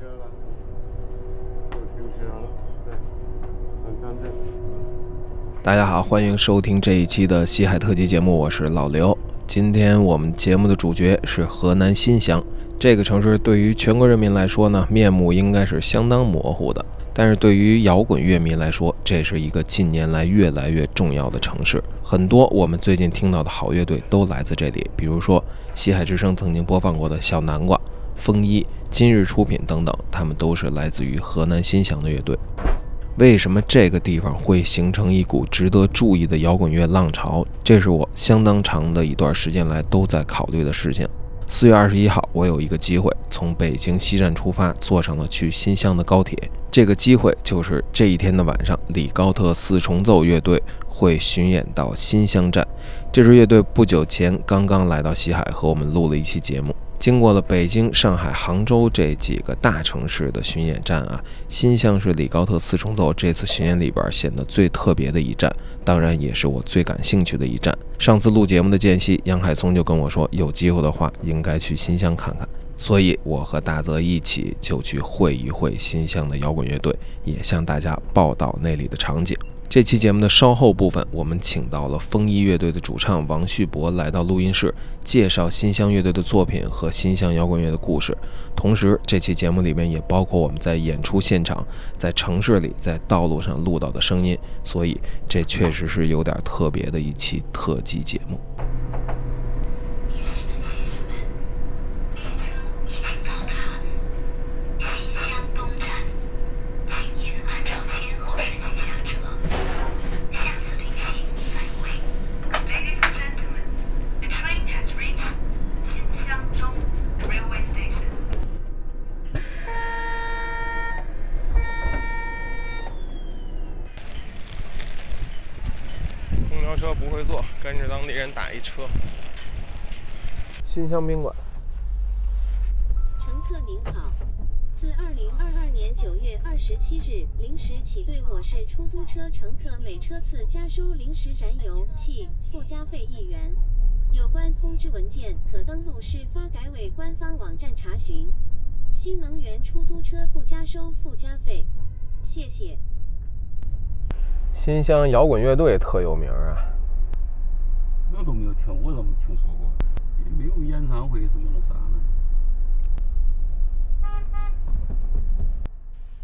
车了，又停车了，对，很方便。大家好，欢迎收听这一期的西海特辑节目，我是老刘。今天我们节目的主角是河南新乡这个城市，对于全国人民来说呢，面目应该是相当模糊的。但是对于摇滚乐迷来说，这是一个近年来越来越重要的城市。很多我们最近听到的好乐队都来自这里，比如说西海之声曾经播放过的小南瓜、风衣、今日出品等等，他们都是来自于河南新乡的乐队。为什么这个地方会形成一股值得注意的摇滚乐浪潮？这是我相当长的一段时间来都在考虑的事情。四月二十一号，我有一个机会从北京西站出发，坐上了去新乡的高铁。这个机会就是这一天的晚上，李高特四重奏乐队会巡演到新乡站。这支乐队不久前刚刚来到西海，和我们录了一期节目。经过了北京、上海、杭州这几个大城市的巡演站啊，新乡是李高特四重奏这次巡演里边显得最特别的一站，当然也是我最感兴趣的一站。上次录节目的间隙，杨海松就跟我说，有机会的话应该去新乡看看，所以我和大泽一起就去会一会新乡的摇滚乐队，也向大家报道那里的场景。这期节目的稍后部分，我们请到了风衣乐队的主唱王旭博来到录音室，介绍新乡乐队的作品和新乡摇滚乐的故事。同时，这期节目里面也包括我们在演出现场、在城市里、在道路上录到的声音，所以这确实是有点特别的一期特辑节目。跟着当地人打一车。新乡宾馆。乘客您好，自二零二二年九月二十七日零时起，对我市出租车乘客每车次加收临时燃油气附加费一元。有关通知文件可登录市发改委官方网站查询。新能源出租车不加收附加费，谢谢。新乡摇滚乐队特有名啊！我都没有听，我都没听说过，也没有演唱会什么的啥呢。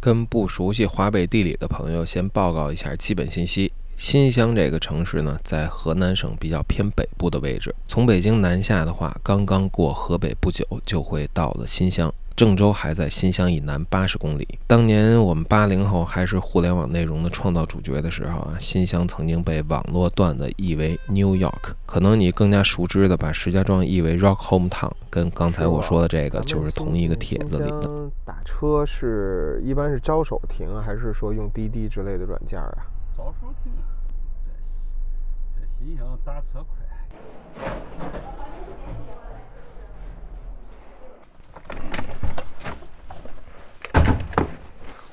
跟不熟悉华北地理的朋友先报告一下基本信息：新乡这个城市呢，在河南省比较偏北部的位置。从北京南下的话，刚刚过河北不久，就会到了新乡。郑州还在新乡以南八十公里。当年我们八零后还是互联网内容的创造主角的时候啊，新乡曾经被网络段子译为 New York。可能你更加熟知的把石家庄译为 Rock Home Town，跟刚才我说的这个就是同一个帖子里的。打车是一般是招手停，还是说用滴滴之类的软件啊？好，好停啊，在在新乡打车快。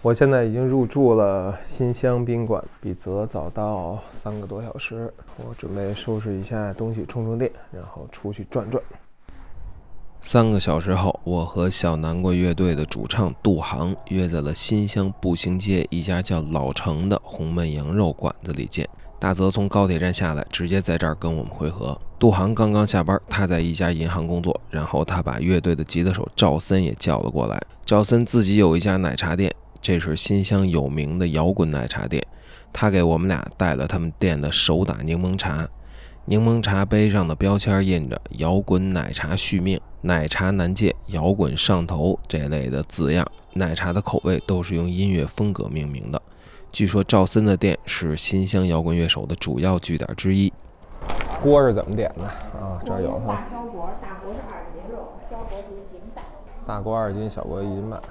我现在已经入住了新乡宾馆，比泽早到三个多小时。我准备收拾一下东西，充充电，然后出去转转。三个小时后，我和小南瓜乐队的主唱杜航约在了新乡步行街一家叫老城的红焖羊肉馆子里见。大泽从高铁站下来，直接在这儿跟我们会合。杜航刚刚下班，他在一家银行工作，然后他把乐队的吉他手赵森也叫了过来。赵森自己有一家奶茶店。这是新乡有名的摇滚奶茶店，他给我们俩带了他们店的手打柠檬茶，柠檬茶杯上的标签印着“摇滚奶茶续命，奶茶难戒，摇滚上头”这类的字样。奶茶的口味都是用音乐风格命名的。据说赵森的店是新乡摇滚乐手的主要据点之一。锅是怎么点的啊？这儿有哈。大小锅，大锅是二斤肉，小锅是一斤半。大锅二斤，小锅一斤半。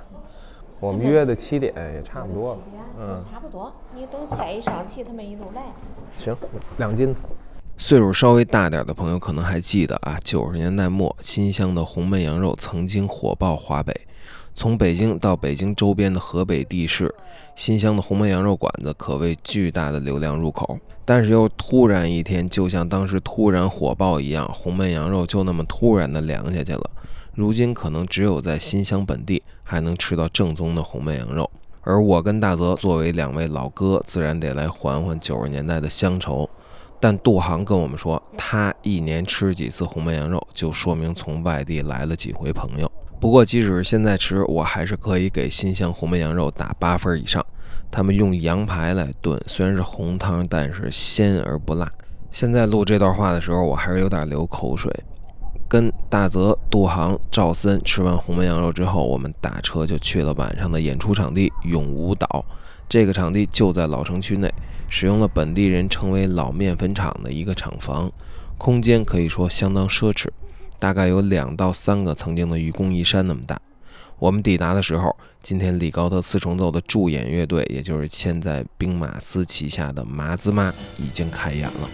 我们约的七点也差不多了，嗯，差不多。你等菜一上齐，他们一都来。行，两斤。岁数稍微大点的朋友可能还记得啊，九十年代末，新乡的红焖羊肉曾经火爆华北。从北京到北京周边的河北地市，新乡的红焖羊肉馆子可谓巨大的流量入口。但是又突然一天，就像当时突然火爆一样，红焖羊肉就那么突然的凉下去了。如今可能只有在新乡本地还能吃到正宗的红焖羊肉。而我跟大泽作为两位老哥，自然得来缓缓九十年代的乡愁。但杜航跟我们说，他一年吃几次红焖羊肉，就说明从外地来了几回朋友。不过，即使是现在吃，我还是可以给新乡红焖羊肉打八分以上。他们用羊排来炖，虽然是红汤，但是鲜而不辣。现在录这段话的时候，我还是有点流口水。跟大泽、杜航、赵森吃完红焖羊肉之后，我们打车就去了晚上的演出场地永无岛。这个场地就在老城区内，使用了本地人称为“老面粉厂”的一个厂房，空间可以说相当奢侈，大概有两到三个曾经的愚公移山那么大。我们抵达的时候，今天李高特四重奏的驻演乐队，也就是现在兵马司旗下的麻子妈，已经开演了。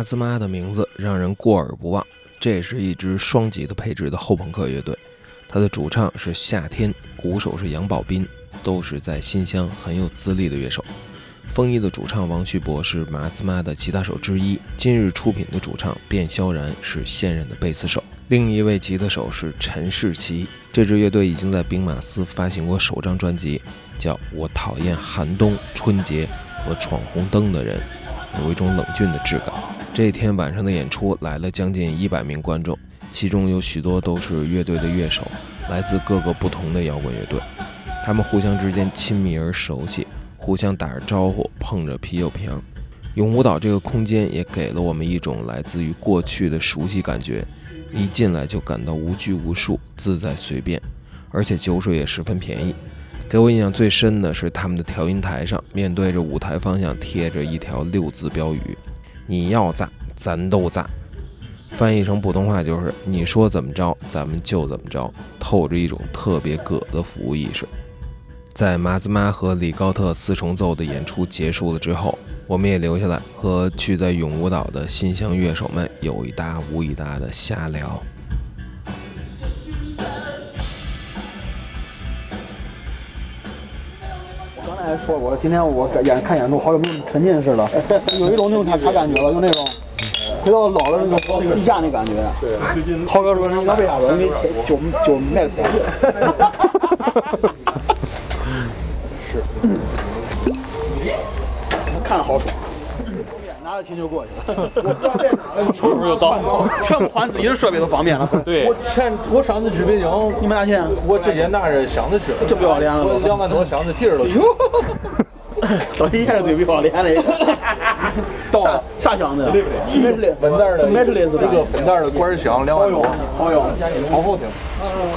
麻子妈的名字让人过耳不忘。这是一支双吉他配置的后朋克乐队，它的主唱是夏天，鼓手是杨宝斌，都是在新乡很有资历的乐手。风衣的主唱王旭博是麻子妈的吉他手之一。今日出品的主唱卞萧然是现任的贝斯手，另一位吉他手是陈世奇。这支乐队已经在兵马司发行过首张专辑，叫我讨厌寒冬、春节和闯红灯的人。有一种冷峻的质感。这一天晚上的演出来了将近一百名观众，其中有许多都是乐队的乐手，来自各个不同的摇滚乐队。他们互相之间亲密而熟悉，互相打着招呼，碰着啤酒瓶。永舞岛这个空间也给了我们一种来自于过去的熟悉感觉，一进来就感到无拘无束、自在随便，而且酒水也十分便宜。给我印象最深的是他们的调音台上，面对着舞台方向贴着一条六字标语：“你要咋，咱都咋。”翻译成普通话就是“你说怎么着，咱们就怎么着”，透着一种特别葛的服务意识。在马兹妈和李高特四重奏的演出结束了之后，我们也留下来和去在永舞岛的新乡乐手们有一搭无一搭的瞎聊。刚才还说过了，今天我演看演出，好久没有沉浸式了，有一种那种啥啥感觉了，就那种回到老的那个 地下那感觉。对，涛哥说那个为啥说？因为酒酒卖的便宜。是，看着好爽。拿着琴就过去了，我不知道在哪个时候就到，全部换自己的设备都方便了。对，我前我上次去北京，你们拿钱？我直接拿着箱子去了，这不要脸了！我两万多箱子提着都去。到底还是最不要脸的。到啥箱子？分袋的，麦特雷斯那个分袋的管箱两万多，好用，好好听。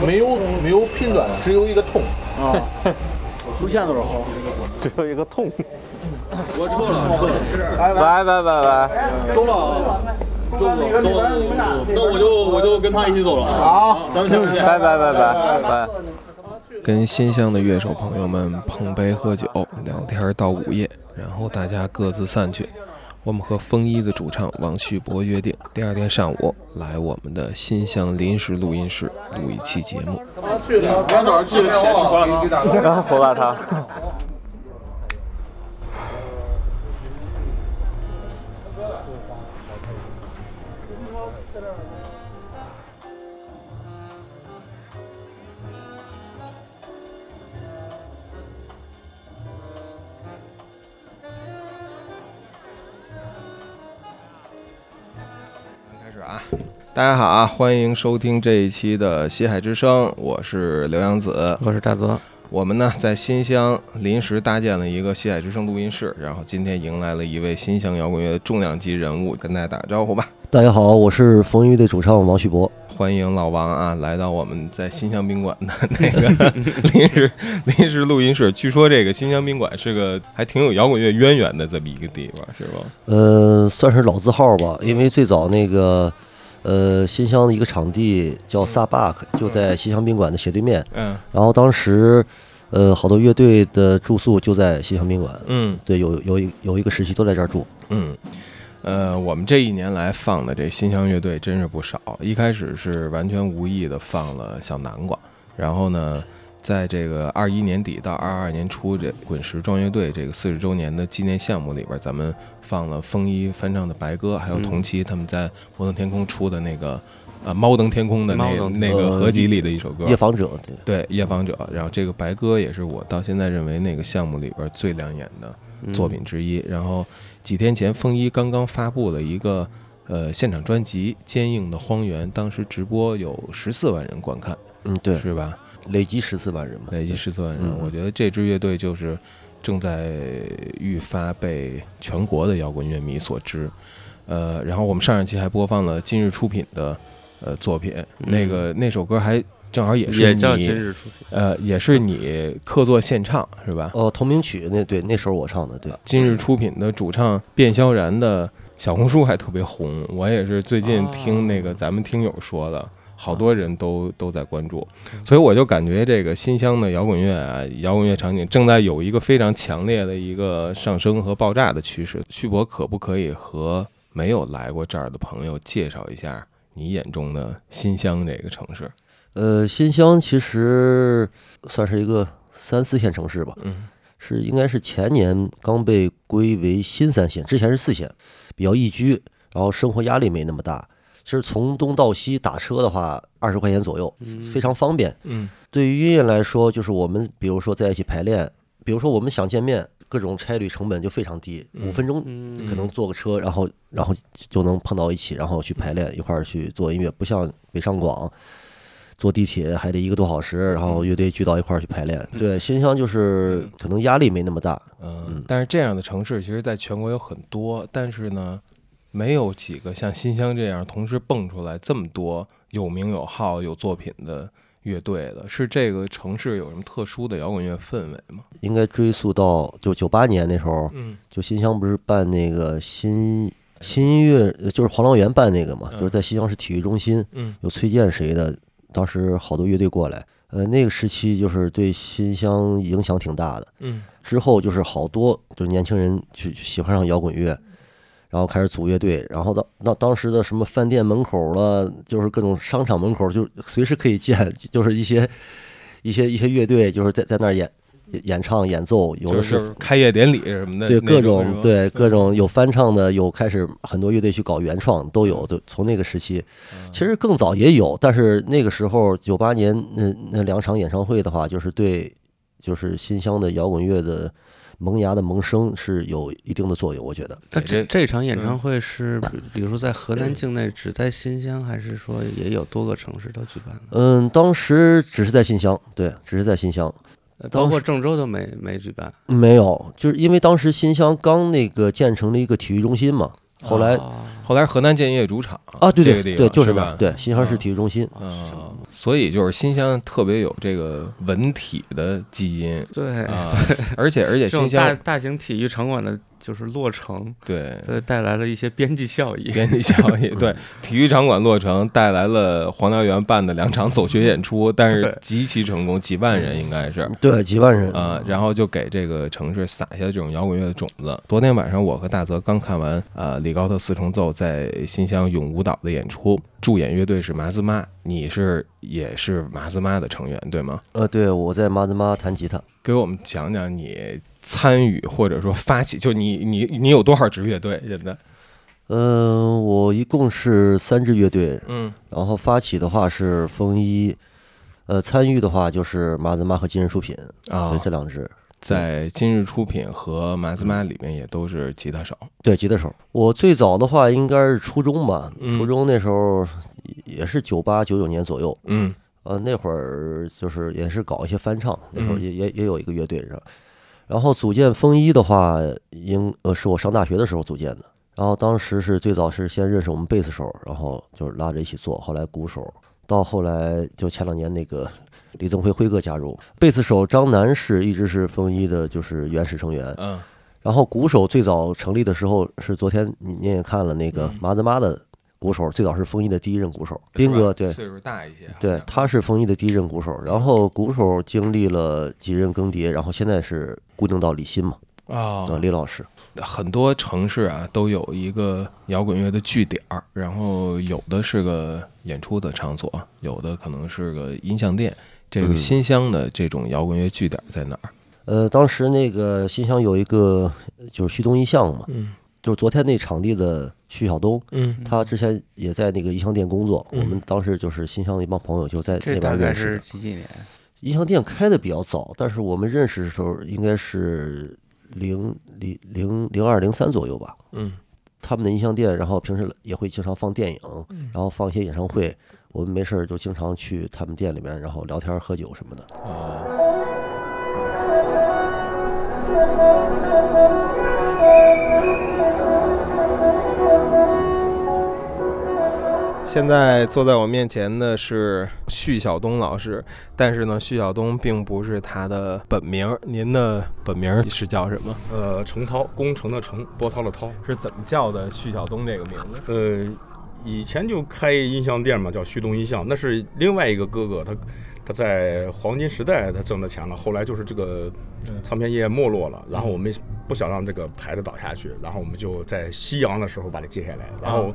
没有没有频段，只有一个痛。啊，收钱都是好？只有一个痛。我错了，错了，拜拜拜拜，走了，走了，走了，那我就我就跟他一起走了。好，咱们下次见。拜拜拜拜拜。跟新乡的乐手朋友们碰杯喝酒聊天到午夜，然后大家各自散去。我们和风衣的主唱王旭博约定，第二天上午来我们的新乡临时录音室录一期节目。明天早上记得起来吃胡辣汤。胡辣汤。大家好啊，欢迎收听这一期的《西海之声》，我是刘洋子，我是大泽。我们呢在新乡临时搭建了一个《西海之声》录音室，然后今天迎来了一位新乡摇滚乐的重量级人物，跟大家打个招呼吧。大家好，我是风雨队主唱王旭博。欢迎老王啊，来到我们在新乡宾馆的那个 临时临时录音室。据说这个新乡宾馆是个还挺有摇滚乐渊源的这么一个地方，是吧？呃，算是老字号吧，因为最早那个呃新乡的一个场地叫萨巴克，就在新乡宾馆的斜对面。嗯然后当时呃好多乐队的住宿就在新乡宾馆。嗯对，有有一有一个时期都在这儿住。嗯。呃，我们这一年来放的这新乡乐队真是不少。一开始是完全无意的放了小南瓜，然后呢，在这个二一年底到二二年初这滚石壮乐队这个四十周年的纪念项目里边，咱们放了风衣翻唱的《白鸽》，还有同期他们在摩登天空出的那个呃猫登天空的那那个合集里的一首歌。夜访者，对，夜访者。然后这个白鸽也是我到现在认为那个项目里边最亮眼的作品之一。然后几天前，风衣刚刚发布了一个呃现场专辑《坚硬的荒原》，当时直播有十四万人观看，嗯，对，是吧？累积十四万人嘛。累计十四万人。嗯我觉得这支乐队就是正在愈发被全国的摇滚乐迷所知。呃，然后我们上一期还播放了今日出品的呃作品，那个那首歌还正好也是也叫你今日出品。呃，也是你客座献唱是吧？哦，同名曲那对那时候我唱的，对。今日出品的主唱卞萧然的小红书还特别红，我也是最近听那个咱们听友说的，好多人都都在关注，所以我就感觉这个新乡的摇滚乐啊，摇滚乐场景正在有一个非常强烈的一个上升和爆炸的趋势。旭博可不可以和没有来过这儿的朋友介绍一下你眼中的新乡这个城市？呃，新乡其实算是一个三四线城市吧。嗯是应该是前年刚被归为新三线，之前是四线，比较宜居，然后生活压力没那么大。其实从东到西打车的话，二十块钱左右，非常方便。嗯对于音乐来说，就是我们比如说在一起排练，比如说我们想见面，各种差旅成本就非常低，五分钟可能坐个车，然后然后就能碰到一起，然后去排练，一块儿去做音乐，不像北上广。坐地铁还得一个多小时，然后乐队聚到一块儿去排练。对，新乡就是可能压力没那么大。嗯，但是这样的城市其实在全国有很多，但是呢，没有几个像新乡这样同时蹦出来这么多有名有号、有作品的乐队的。是这个城市有什么特殊的摇滚乐氛围吗？应该追溯到就九八年那时候，嗯就新乡不是办那个新新音乐，呃就是黄燎原办那个嘛，嗯就是在新乡市体育中心，嗯有崔健谁的，当时好多乐队过来，呃，那个时期就是对新乡影响挺大的。嗯之后就是好多就是年轻人去去喜欢上摇滚乐，然后开始组乐队，然后到那当时的什么饭店门口了，就是各种商场门口，就随时可以见，就是一些一些一些乐队就是在在那儿演演唱演奏，有的是是开业典礼什么的，对各种种对各种有翻唱的，有开始很多乐队去搞原创都有，就从那个时期，其实更早也有，但是那个时候九八年那那两场演唱会的话，就是对就是新乡的摇滚乐的萌芽的萌生是有一定的作用，我觉得。那这这这场演唱会是，比比如说在河南境内只在新乡，还是说也有多个城市都举办了？嗯，当时只是在新乡，对，只是在新乡，呃包括郑州都没没举办。没有，就是因为当时新乡刚那个建成了一个体育中心嘛，后来哦后来河南建业主场啊，对对对，这个地方吧就是那，对，新乡市啊。体育中心，啊，所以就是新乡特别有这个文体的基因。对，啊，而且而且新乡大型体育场馆的就是落成，对对，带来了一些边际效益。边际效益，对 体育场馆落成带来了黄燎原办的两场走穴演出，但是极其成功，几万人应该是。对，几万人啊、然后就给这个城市撒下这种摇滚乐的种子。昨天晚上，我和大泽刚看完呃李高特四重奏在新乡永舞蹈的演出，助演乐队是麻子妈，你是也是麻子妈的成员对吗？呃，对，我在麻子妈弹吉他。给我们讲讲你参与或者说发起，就你你你有多少支乐队现在？嗯、我一共是三支乐队，嗯然后发起的话是风衣，呃，参与的话就是麻子妈和今日出品，啊对，这两支。在今日出品和麻子妈里面也都是吉他手。对，吉他手。我最早的话应该是初中吧，嗯初中那时候也是九八九九年左右，嗯呃，那会儿就是也是搞一些翻唱，那会儿嗯也也也有一个乐队是吧。然后组建风衣的话，应呃是我上大学的时候组建的。然后当时是最早是先认识我们贝斯手，然后就是拉着一起做，后来鼓手，到后来就前两年那个李增辉辉哥加入，贝斯手张楠是一直是风衣的就是原始成员。嗯然后鼓手最早成立的时候是昨天你你也看了那个嗯麻子妈的鼓手，最早是风衣的第一任鼓手，斌哥对。岁数大一些。对，他是风衣的第一任鼓手，然后鼓手经历了几任更迭，然后现在是固定到李欣嘛，啊啊，李老师，很多城市啊都有一个摇滚乐的据点儿，然后有的是个演出的场所，有的可能是个音像店。这个嗯新乡的这种摇滚乐据点在哪儿？呃，当时那个新乡有一个就是旭东音像嘛，嗯就是昨天那场地的徐晓东，嗯他之前也在那个音像店工作，嗯我们当时就是新乡的一帮朋友就在这那大概是边认识的。几几年？音像店开的比较早，但是我们认识的时候应该是零零零零二零三左右吧。嗯他们的音像店，然后平时也会经常放电影，然后放一些演唱会。我们没事儿就经常去他们店里面，然后聊天喝酒什么的。哦。现在坐在我面前的是旭晓东老师，但是呢，旭晓东并不是他的本名儿。您的本名儿是叫什么？呃，程涛，工程的程，波涛的涛。是怎么叫的旭晓东这个名字？呃，以前就开音像店嘛，叫旭东音像，那是另外一个哥哥，他他在黄金时代他挣的钱了，后来就是这个唱片业没落了，然后我们不想让这个牌子倒下去，然后我们就在夕阳的时候把它接下来，然后。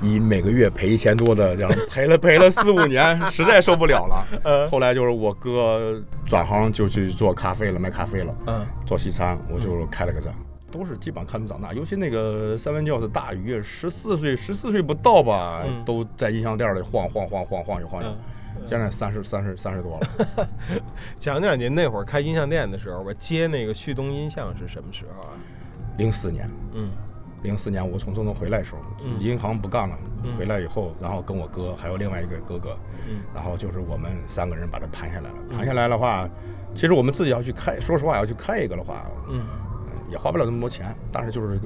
以每个月赔一千多的这样 赔了赔了四五年，实在受不了了。后来就是我哥转行就去做咖啡了，卖咖啡了。嗯，做西餐，我就开了个站。都是基本上看着长大，尤其那个三文教是大鱼，十四岁十四岁不到吧，嗯都在音像店里晃晃晃晃晃悠晃悠。现在三十三十三十多了。讲讲您那会儿开音像店的时候吧，接那个旭东音像是什么时候啊？零四年，嗯，零四年我从中东回来的时候，嗯。银行不干了，嗯。回来以后，然后跟我哥还有另外一个哥哥，嗯。然后就是我们三个人把它盘下来了。嗯。盘下来的话，其实我们自己要去开，说实话要去开一个的话，嗯。也花不了那么多钱，但是就是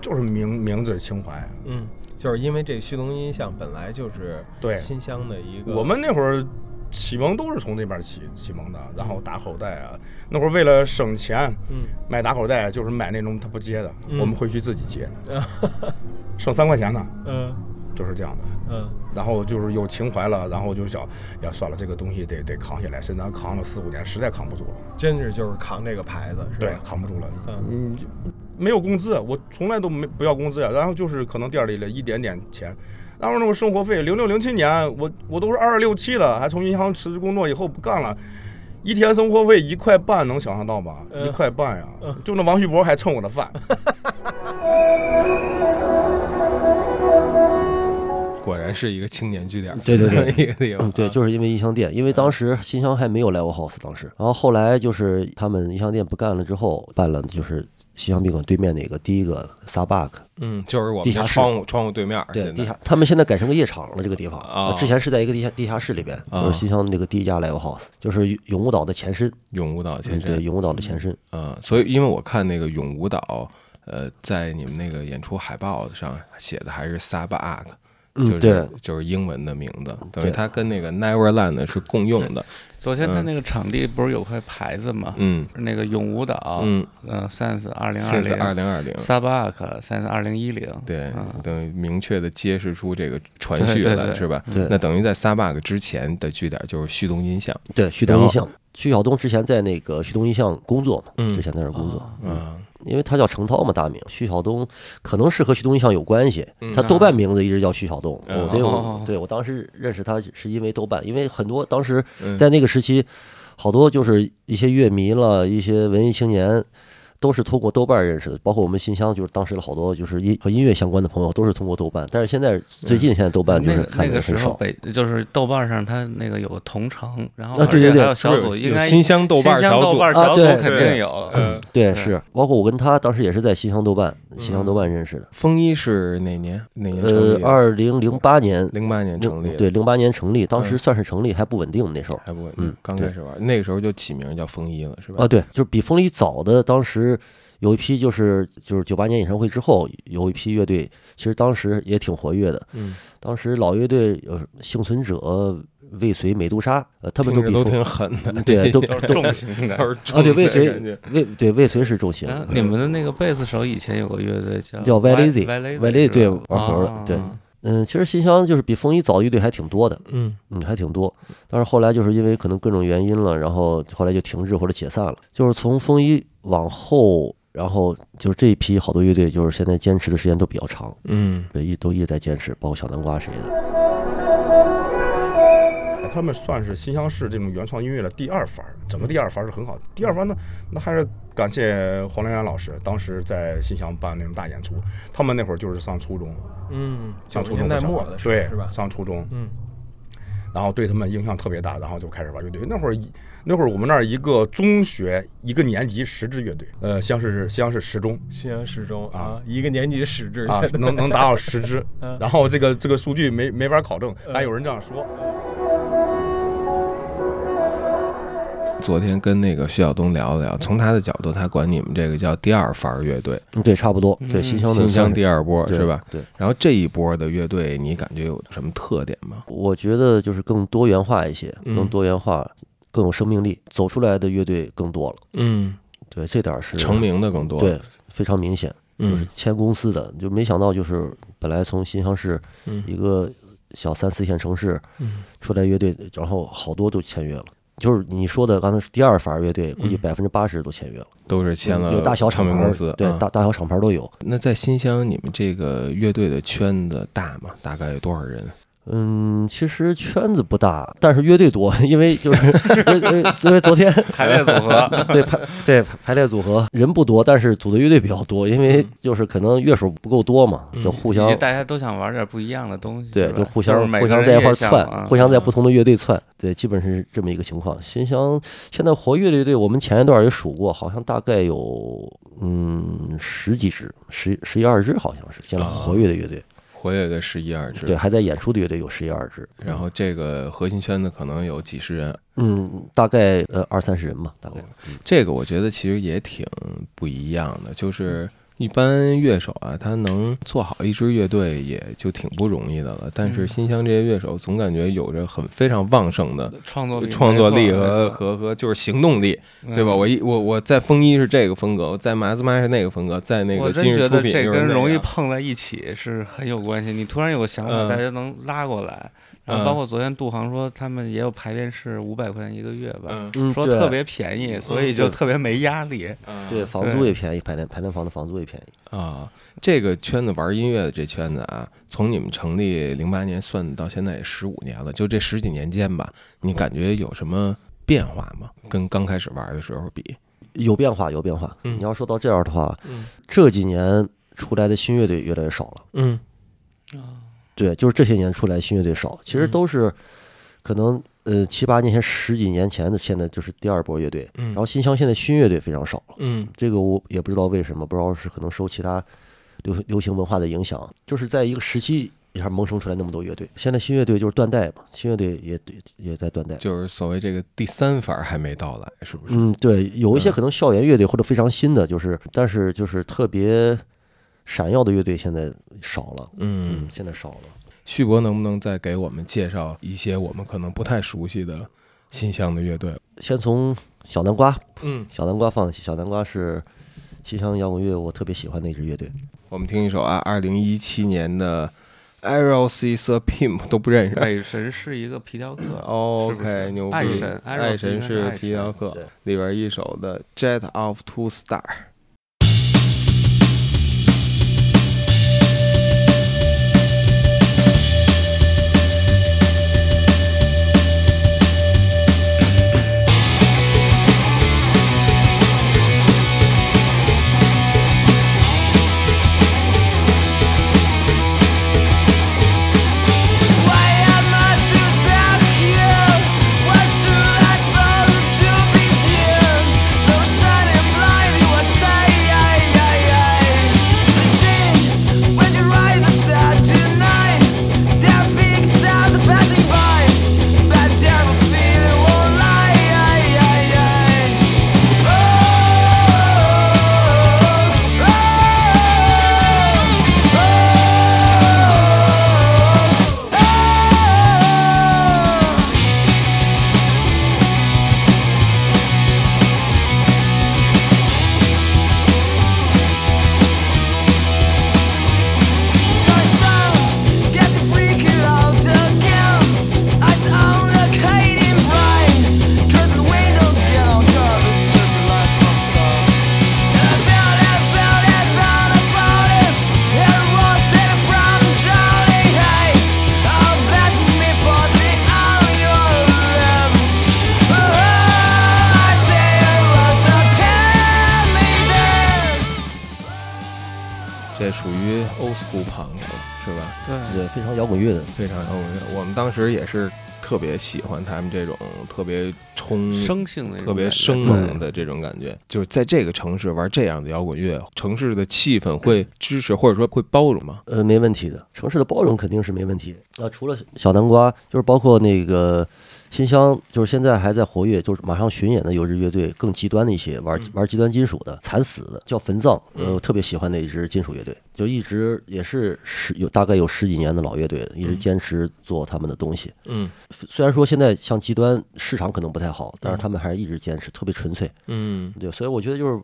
就是名名字情怀。嗯，就是因为这个旭东音像本来就是对。新乡的一个，我们那会儿启蒙都是从那边起启蒙的，然后打口袋啊，那会儿为了省钱，嗯，买打口袋就是买那种他不接的，嗯。我们回去自己接，省三块钱呢，嗯。就是这样的。嗯。然后就是有情怀了，然后就想，呀，算了，这个东西得得扛下来，身上扛了四五年，实在扛不住了，真是就是扛这个牌子，是对吧？，扛不住了，嗯。没有工资，我从来都没不要工资呀，然后就是可能店里的一点点钱。然后那个生活费，零六零七年，我我都是二十六七了，还从银行辞职工作以后不干了，一天生活费一块半，能想象到吧？嗯。一块半呀，就那王旭博还蹭我的饭。果然是一个青年据点，对对对。一个地方，嗯，对，就是因为音像店，因为当时新乡还没有 Live House，当时，然后后来就是他们音像店不干了之后，办了就是新乡宾馆对面那个第一个 Starbuck，嗯，就是我们地下窗户窗户对面，对，地下，他们现在改成个夜场了，这个地方，啊。之前是在一个地下地下室里边，啊。就是新乡那个第一家 Live House，就是永无岛的前身，永无岛前身，嗯对，永无岛的前身，嗯，所以因为我看那个永无岛，呃，在你们那个演出海报上写的还是 Sabak，就是嗯对。就是英文的名字，等于对它跟那个 Neverland 是共用的。昨天他嗯那个场地不是有块牌子吗？嗯，那个永舞蹈，嗯。呃，Sense 二零二零，二零二零，2020 Sabak Sense 二零一零，对嗯，等于明确的揭示出这个传续了，对对对。是吧？对。那等于在 Sabak 之前的据点就是旭东音像，对，旭东音像，徐晓东之前在那个旭东音像工作嘛，嗯。之前在那工作，嗯因为他叫程涛嘛，大名徐晓东，可能是和徐东印象有关系。嗯他豆瓣名字一直叫徐晓东，对哦我对我当时认识他是因为豆瓣，因为很多当时嗯在那个时期，好多就是一些乐迷了，一些文艺青年。都是通过豆瓣认识的，包括我们新乡，就是当时的好多就是音和音乐相关的朋友，都是通过豆瓣。但是现在最近现在豆瓣就那个是看那个时候的很少。北就是豆瓣上它那个有个同城，然后啊对对对还有小组，应该新乡豆瓣新乡小组啊对肯定有，嗯，对，是包括我跟他当时也是在新乡豆瓣、新乡豆瓣认识的。风衣是哪年？哪年呃？二零零八年零八年成立，对，零八年成立，当时嗯算是成立还不稳定那时候。还不稳定嗯，刚开始玩，那个时候就起名叫风衣了，是吧？啊，对，就是比风衣早的，当时有一批就是就是九八年演唱会之后有一批乐队，其实当时也挺活跃的。嗯，当时老乐队有幸存者、未遂、美杜莎，呃，他们都比风挺狠的，对 都都是重型的。都是啊，对，未遂未对未遂是重型你们的那个贝斯手以前有个乐队叫叫 Y Lazy Lazy，Y Lazy，对玩活的啊对嗯，其实新乡就是比风衣早的乐队还挺多的，嗯嗯，还挺多。但是后来就是因为可能各种原因了，然后后来就停滞或者解散了。就是从风一往后，然后就是这一批好多乐队，就是现在坚持的时间都比较长，嗯对，一都一直在坚持，包括小南瓜谁的。他们算是新乡市这种原创音乐的第二番儿，整个第二番是很好的。第二番呢，那还是感谢黄良元老师，当时在新乡办那种大演出，他们那会儿就是上初中，嗯，上初中年代末的时候对是吧？上初中，嗯然后对他们影响特别大，然后就开始玩乐队。那会儿一那会儿我们那儿一个中学一个年级十支乐队，呃，乡市乡市十中。西安十中啊，一个年级十支。啊，能能达到十支。嗯，然后这个这个数据没没法考证，但有人这样说。昨天跟那个徐晓东聊了聊，从他的角度，他管你们这个叫第二番儿乐队，嗯，对，差不多，对，嗯新乡的新乡第二波是吧？对，然后这一波的乐队，你感觉有什么特点吗？我觉得就是更多元化一些，嗯。更多元化，更有生命力，走出来的乐队更多了。嗯，对，这点儿是成名的更多，对，非常明显。就是嗯签公司的，就没想到就是本来从新乡市嗯一个小三四线城市嗯出来乐队，然后好多都签约了。就是你说的刚才是第二番乐队，估计嗯百分之八十都签约了，都是签了有大小唱厂牌公司，对啊大大小厂牌都有。那在新乡，你们这个乐队的圈子大吗？大概有多少人？嗯，其实圈子不大，但是乐队多，因为就是 因为因为昨天排列组合对排对排列组合人不多，但是组的乐队比较多，因为就是可能乐手不够多嘛，就互相大家都想玩点不一样的东西，对，就互相互相在一块儿窜，啊互相在不同的乐队窜，对，基本是这么一个情况。新乡现在活跃的乐队，我们前一段也数过，好像大概有嗯十几支，十十一二支，好像是现在活跃的乐队。活跃的十一二支，对，还在演出的乐队有十一二支，然后这个核心圈子可能有几十人，嗯，大概呃二三十人吧，大概。这个我觉得其实也挺不一样的，就是一般乐手啊，他能做好一支乐队也就挺不容易的了。但是新乡这些乐手总感觉有着很非常旺盛的创作力创作力和和和就是行动力，对吧？嗯我一我我在风衣是这个风格，我在马自麦是那个风格，在那个今日出真觉得这跟容易碰在一起是很有关系。你突然有个想法，嗯大家能拉过来。然后嗯包括昨天杜航说，他们也有排练室五百块钱一个月吧，嗯说特别便宜，所以就特别没压力。对，房租也便宜，排练排练房的房租也便宜。啊，这个圈子玩音乐的这圈子啊，从你们成立零八年算到现在也十五年了，就这十几年间吧，你感觉有什么变化吗？跟刚开始玩的时候比？有变化，有变化。嗯你要说到这样的话，嗯这几年出来的新乐队越来越少了。嗯对，就是这些年出来新乐队少，其实嗯都是可能呃七八年前、十几年前的，现在就是第二波乐队。嗯然后新乡现在新乐队非常少了，嗯这个我也不知道为什么，不知道是可能受其他流流行文化的影响，就是在一个时期一下萌生出来那么多乐队。现在新乐队就是断代嘛，新乐队也也在断代。就是所谓这个第三番还没到来，是不是？嗯，对，有一些可能校园乐队或者非常新的，就是但是就是特别闪耀的乐队现在少了，嗯，现在少了。旭博能不能再给我们介绍一些我们可能不太熟悉的新乡的乐队？先从小南瓜，嗯，小南瓜放起，小南瓜是西乡摇滚乐我特别喜欢的一支乐队。我们听一首啊，二零一七年的 Ariel C. s a Pimp 都不认识。爱神是一个皮条客 OK，牛逼！爱神爱神是皮条客对里边一首的 Jet of Two Star。滚乐的，非常摇滚乐。我们当时也是特别喜欢他们这种特别冲、生性的特别生猛的这种感觉。就是在这个城市玩这样的摇滚乐，城市的气氛会支持或者说会包容吗？呃，没问题的，城市的包容肯定是没问题。啊，除了小南瓜，就是包括那个新乡，就是现在还在活跃，就是马上巡演的有支乐队更极端的一些，玩玩极端金属的，惨死的叫坟葬，呃，我特别喜欢的一支金属乐队，就一直也是十有大概有十几年的老乐队了，一直坚持做他们的东西。嗯。虽然说现在像极端市场可能不太好，但是他们还是一直坚持，特别纯粹。嗯。对，所以我觉得就是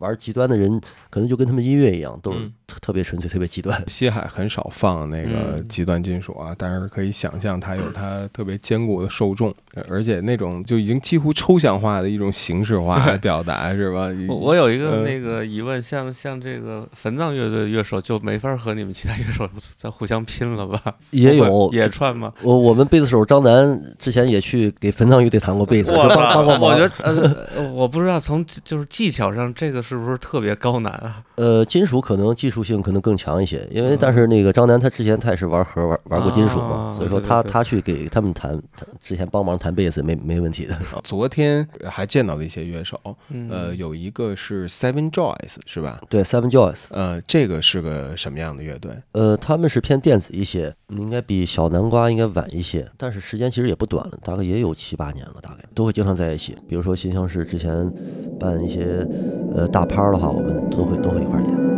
玩极端的人，可能就跟他们音乐一样，都是嗯特特别纯粹、特别极端。西海很少放那个嗯极端金属啊，但是可以想象它有它特别坚固的受众，呃而且那种就已经几乎抽象化的一种形式化的 表达，是吧？我我有一个呃那个疑问，像像这个坟葬乐队的乐手就没法和你们其他乐手再互相拼了吧？也有野串吗？我我们贝斯手张楠之前也去给坟葬乐队弹过贝斯，就我帮帮过忙。我觉得呃，呃我不知道从就是技巧上这个是不是特别高难啊？呃，金属可能技术性可能更强一些，因为但是那个张楠他之前他也是玩盒玩玩过金属嘛，啊所以说对对对他他去给他们弹，他之前帮忙弹贝斯没没问题的。昨天还见到了一些乐手，嗯呃，有一个是 Seven Joys 是吧？对，Seven Joys，呃，这个是个什么样的乐队？呃，他们是偏电子一些，应该比小南瓜应该晚一些，但是时间其实也不短了，大概也有七八年了，大概都会经常在一起。比如说新乡市之前办一些呃大趴儿的话，我们都会都会一块儿演。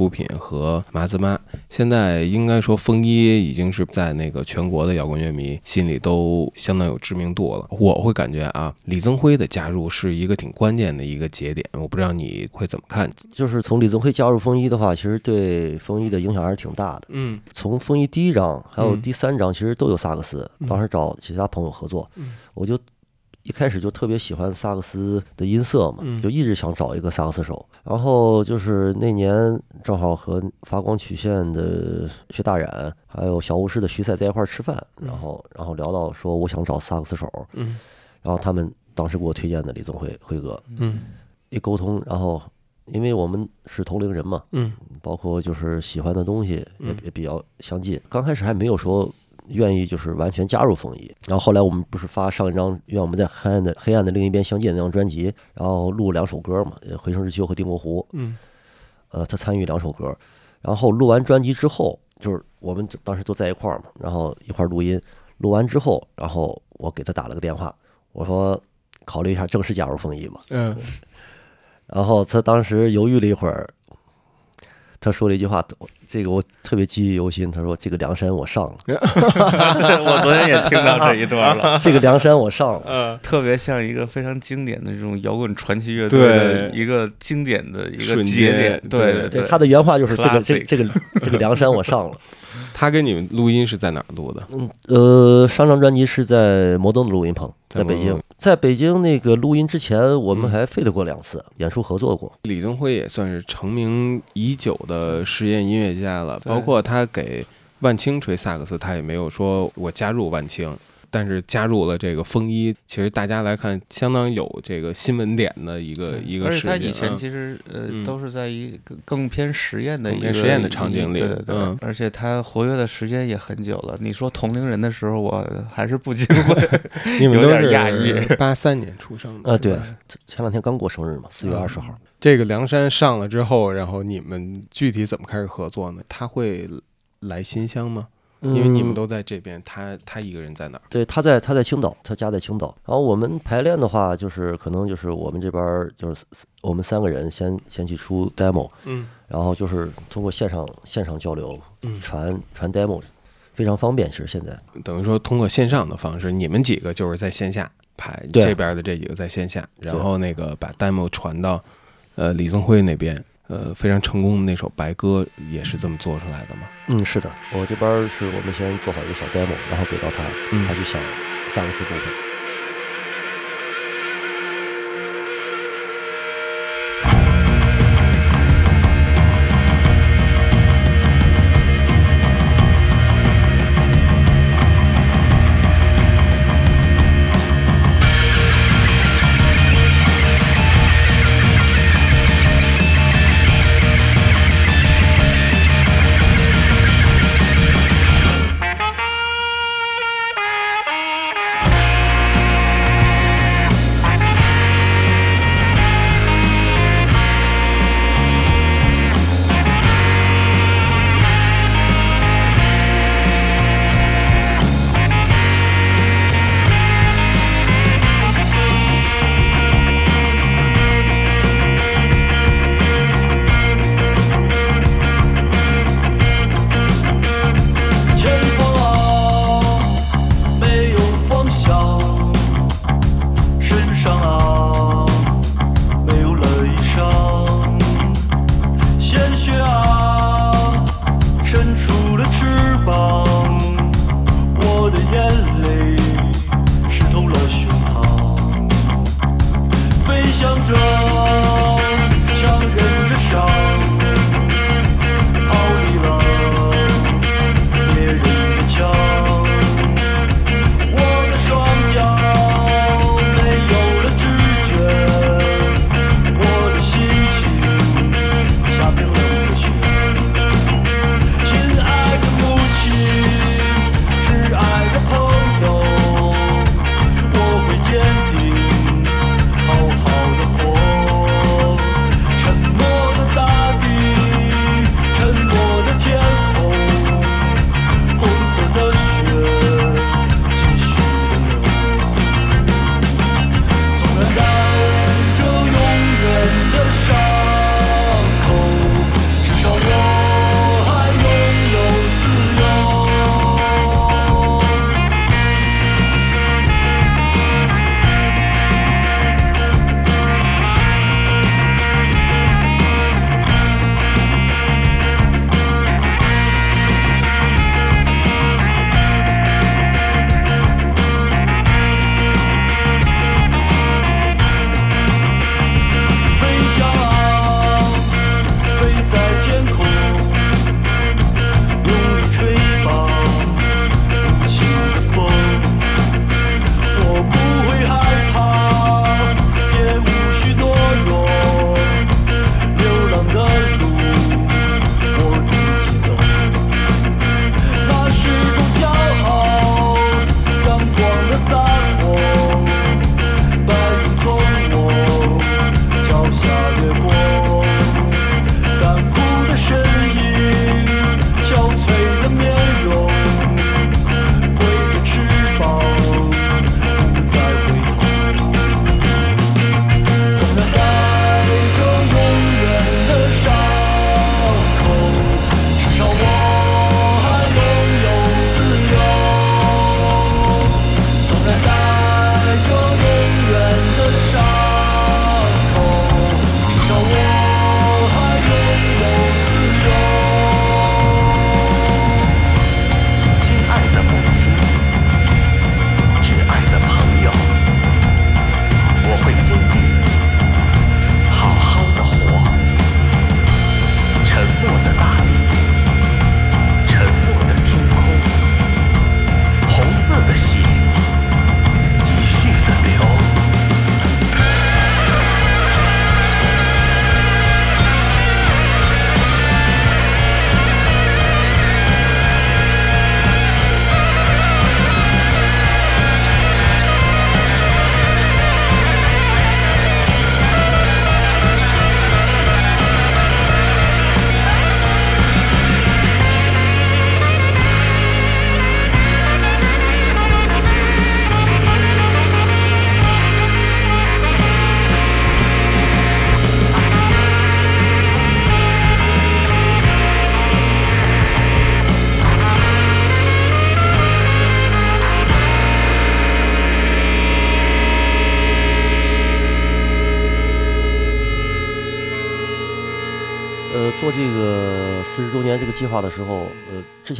出品和麻子妈，现在应该说风衣已经是在那个全国的摇滚乐迷心里都相当有知名度了。我会感觉啊，李增辉的加入是一个挺关键的一个节点，我不知道你会怎么看？就是从李增辉加入风衣的话，其实对风衣的影响还是挺大的。嗯，从风衣第一章还有嗯第三章，其实都有萨克斯。嗯当时找其他朋友合作，嗯我就一开始就特别喜欢萨克斯的音色嘛，嗯就一直想找一个萨克斯手。然后就是那年正好和发光曲线的薛大冉，还有小巫师的徐赛在一块儿吃饭，然后然后聊到说我想找萨克斯手，嗯然后他们当时给我推荐的李宗辉辉哥，嗯一沟通，然后因为我们是同龄人嘛，嗯，包括就是喜欢的东西也嗯也比较相近。刚开始还没有说愿意就是完全加入风衣，然后后来我们不是发上一张《愿我们在黑暗的黑暗的另一边相见》那张专辑，然后录两首歌嘛，呃《回声之秋》和《定国湖》，嗯，呃，他参与两首歌，然后录完专辑之后，就是我们当时都在一块儿嘛，然后一块儿录音，录完之后，然后我给他打了个电话，我说考虑一下正式加入风衣吧。嗯，然后他当时犹豫了一会儿，他说了一句话，这个我特别记忆犹新。他说：“这个梁山我上了。对我昨天也听到这一段了 这个梁山我上了。嗯，特别像一个非常经典的这种摇滚传奇乐队的一个经典的一个节点。对对对，他的原话就是：“这个这这个这个梁山我上了。他跟你们录音是在哪儿录的？嗯，呃，上张专辑是在摩登的录音棚，在北京。在北京那个录音之前，我们还费得过两次，演出合作过。李宗辉也算是成名已久的实验音乐家了，包括他给万青吹萨克斯，他也没有说我加入万青，但是加入了这个风衣，其实大家来看相当有这个新闻点的一个一个而事件。且他以前嗯其实呃嗯都是在一个更偏实验的一个实验的场景里对对对嗯，而且他活跃的时间也很久了。你说同龄人的时候，我还是不禁会 有点讶异。八三年出生的，啊，对，前两天刚过生日嘛，四月二十号。这个梁山上了之后，然后你们具体怎么开始合作呢？他会来新乡吗？因为你们嗯都在这边，他他一个人在哪儿？对，他在他在青岛，他家在青岛。然后我们排练的话，就是可能就是我们这边就是我们三个人先先去出 demo，嗯，然后就是通过线上线上交流，嗯传传 demo，非常方便。其实现在，等于说通过线上的方式，你们几个就是在线下排，这边的这几个在线下，然后那个把 demo 传到呃李增辉那边，呃非常成功的那首《白鸽》也是这么做出来的嘛。嗯，是的，我这边是我们先做好一个小 demo，然后给到他，嗯他去想萨克斯部分。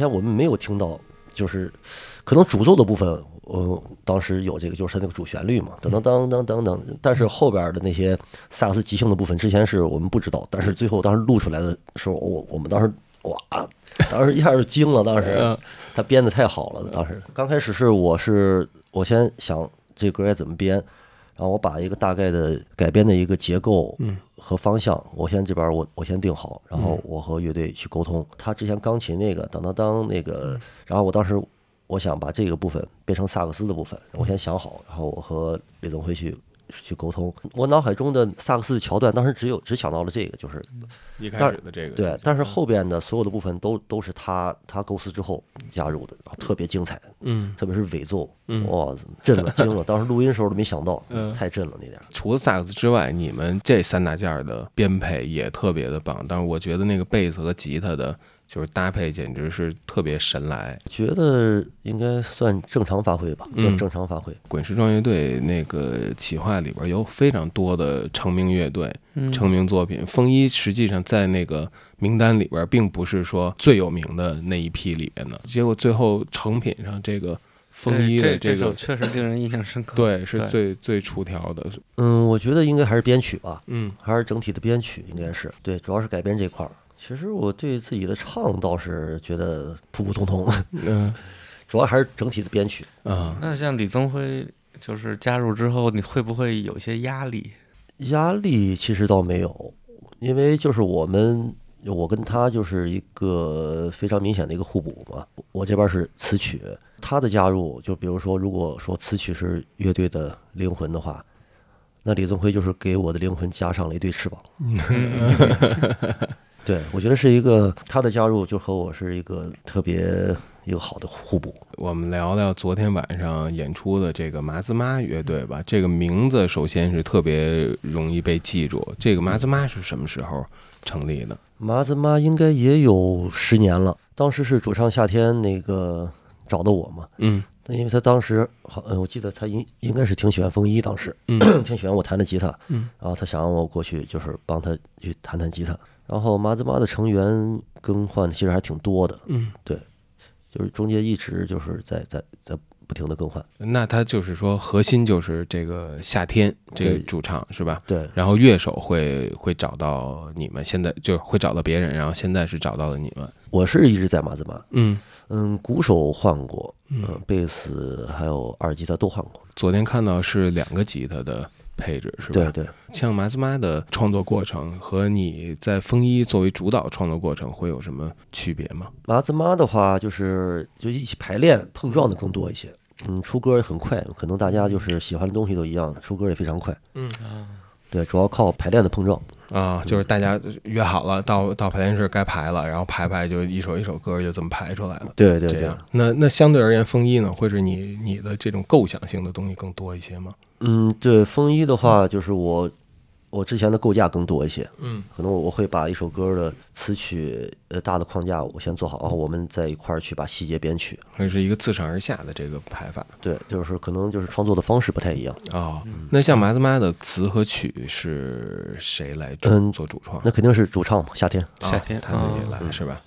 前我们没有听到，就是可能主奏的部分，呃，当时有这个就是它那个主旋律嘛，等等等等等等，但是后边的那些萨克斯即兴的部分，之前是我们不知道，但是最后当时录出来的时候，我我们当时哇，当时一下就惊了，当时他编的太好了，当时。刚开始是我是我先想这歌该怎么编。然后我把一个大概的改编的一个结构和方向，我先这边我我先定好，然后我和乐队去沟通。他之前钢琴那个当当当那个，然后我当时我想把这个部分变成萨克斯的部分，我先想好，然后我和李宗辉去去沟通。我脑海中的萨克斯的桥段，当时只有只想到了这个，就是一开始的这个对，但是后边的所有的部分都都是他他构思之后加入的，特别精彩，嗯。特别是尾奏，嗯。哇，震了惊了，当时录音时候都没想到，嗯。太震了那点儿。除了萨克斯之外，你们这三大件的编配也特别的棒，但是我觉得那个贝斯和吉他的，就是搭配简直是特别神来。觉得应该算正常发挥吧，正嗯正常发挥。滚石壮乐队那个企划里边有非常多的成名乐队、嗯成名作品。风衣实际上在那个名单里边，并不是说最有名的那一批里边的。结果最后成品上，这个风衣的这个首确实令人印象深刻。对是最最出挑的。嗯，我觉得应该还是编曲吧，嗯，还是整体的编曲应该是对，主要是改编这块儿。其实我对自己的唱倒是觉得普普通通，嗯，主要还是整体的编曲。啊，那像李宗辉就是加入之后，你会不会有一些压力？压力其实倒没有，因为就是我们我跟他就是一个非常明显的一个互补嘛。我这边是词曲，他的加入就比如说，如果说词曲是乐队的灵魂的话，那李宗辉就是给我的灵魂加上了一对翅膀。对，我觉得是一个他的加入就和我是一个特别一个好的互补。我们聊聊昨天晚上演出的这个麻子妈乐队吧。这个名字首先是特别容易被记住。这个麻子妈是什么时候成立的？麻子妈应该也有十年了，当时是主唱夏天那个找的我嘛，嗯，但因为他当时好，嗯，我记得他应应该是挺喜欢风衣，当时，嗯挺喜欢我弹的吉他，嗯，然后他想让我过去就是帮他去弹弹吉他，然后麻子妈的成员更换其实还挺多的，嗯，对，就是中间一直就是在在在不停的更换，那他就是说核心就是这个夏天这个主唱是吧？对。然后乐手会会找到你们，现在就会找到别人，然后现在是找到了你们。我是一直在麻子妈，嗯。嗯，鼓手换过，嗯。嗯，贝斯还有二吉他都换过，昨天看到是两个吉他的配置是吧？对对。像麻子妈的创作过程和你在风衣作为主导创作过程会有什么区别吗？麻子妈的话，就是就一起排练碰撞的更多一些。嗯，出歌也很快，可能大家就是喜欢的东西都一样，出歌也非常快。嗯对，主要靠排练的碰撞。啊，就是大家约好了到到排练室该排了，然后排排就一首一首歌就这么排出来了。对对对。那那相对而言，风衣呢，会是你你的这种构想性的东西更多一些吗？嗯，对，风衣的话，就是我我之前的构架更多一些。嗯，可能我我会把一首歌的词曲呃大的框架我先做好，然后我们在一块儿去把细节编曲。还是一个自上而下的这个排法。对，就是可能就是创作的方式不太一样。哦，那像麻子妈的词和曲是谁来做主创？那肯定是主唱嘛，夏天。啊夏天他自己哦来是吧？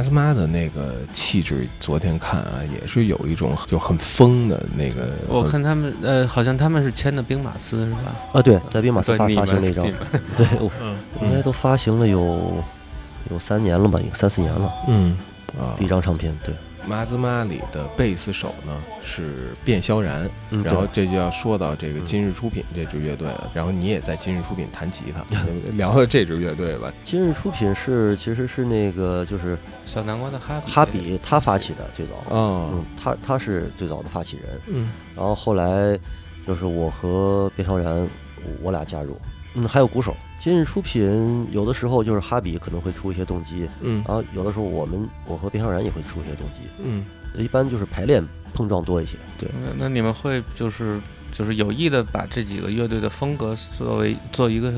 麻子妈的那个气质，昨天看啊，也是有一种就很疯的那个。我看他们呃，好像他们是签的兵马司是吧？啊，对，在兵马司发发行那张对，应该都发行了有有三年了吧，有三四年了。嗯啊，第一张唱片，对，麻子妈里的贝斯手呢是卞萧然，嗯然后这就要说到这个今日出品这支乐队了。然后你也在今日出品弹吉他，聊聊这支乐队吧。今日出品是其实是那个就是小南瓜的哈比。哈比他发起的最早，哦。嗯，他他是最早的发起人，嗯，然后后来就是我和卞萧然我俩加入，嗯，还有鼓手。今日出品有的时候就是哈比可能会出一些动机，嗯然后有的时候我们我和卞萧然也会出一些动机，嗯，一般就是排练碰撞多一些，对。那那你们会就是就是有意的把这几个乐队的风格作为做一个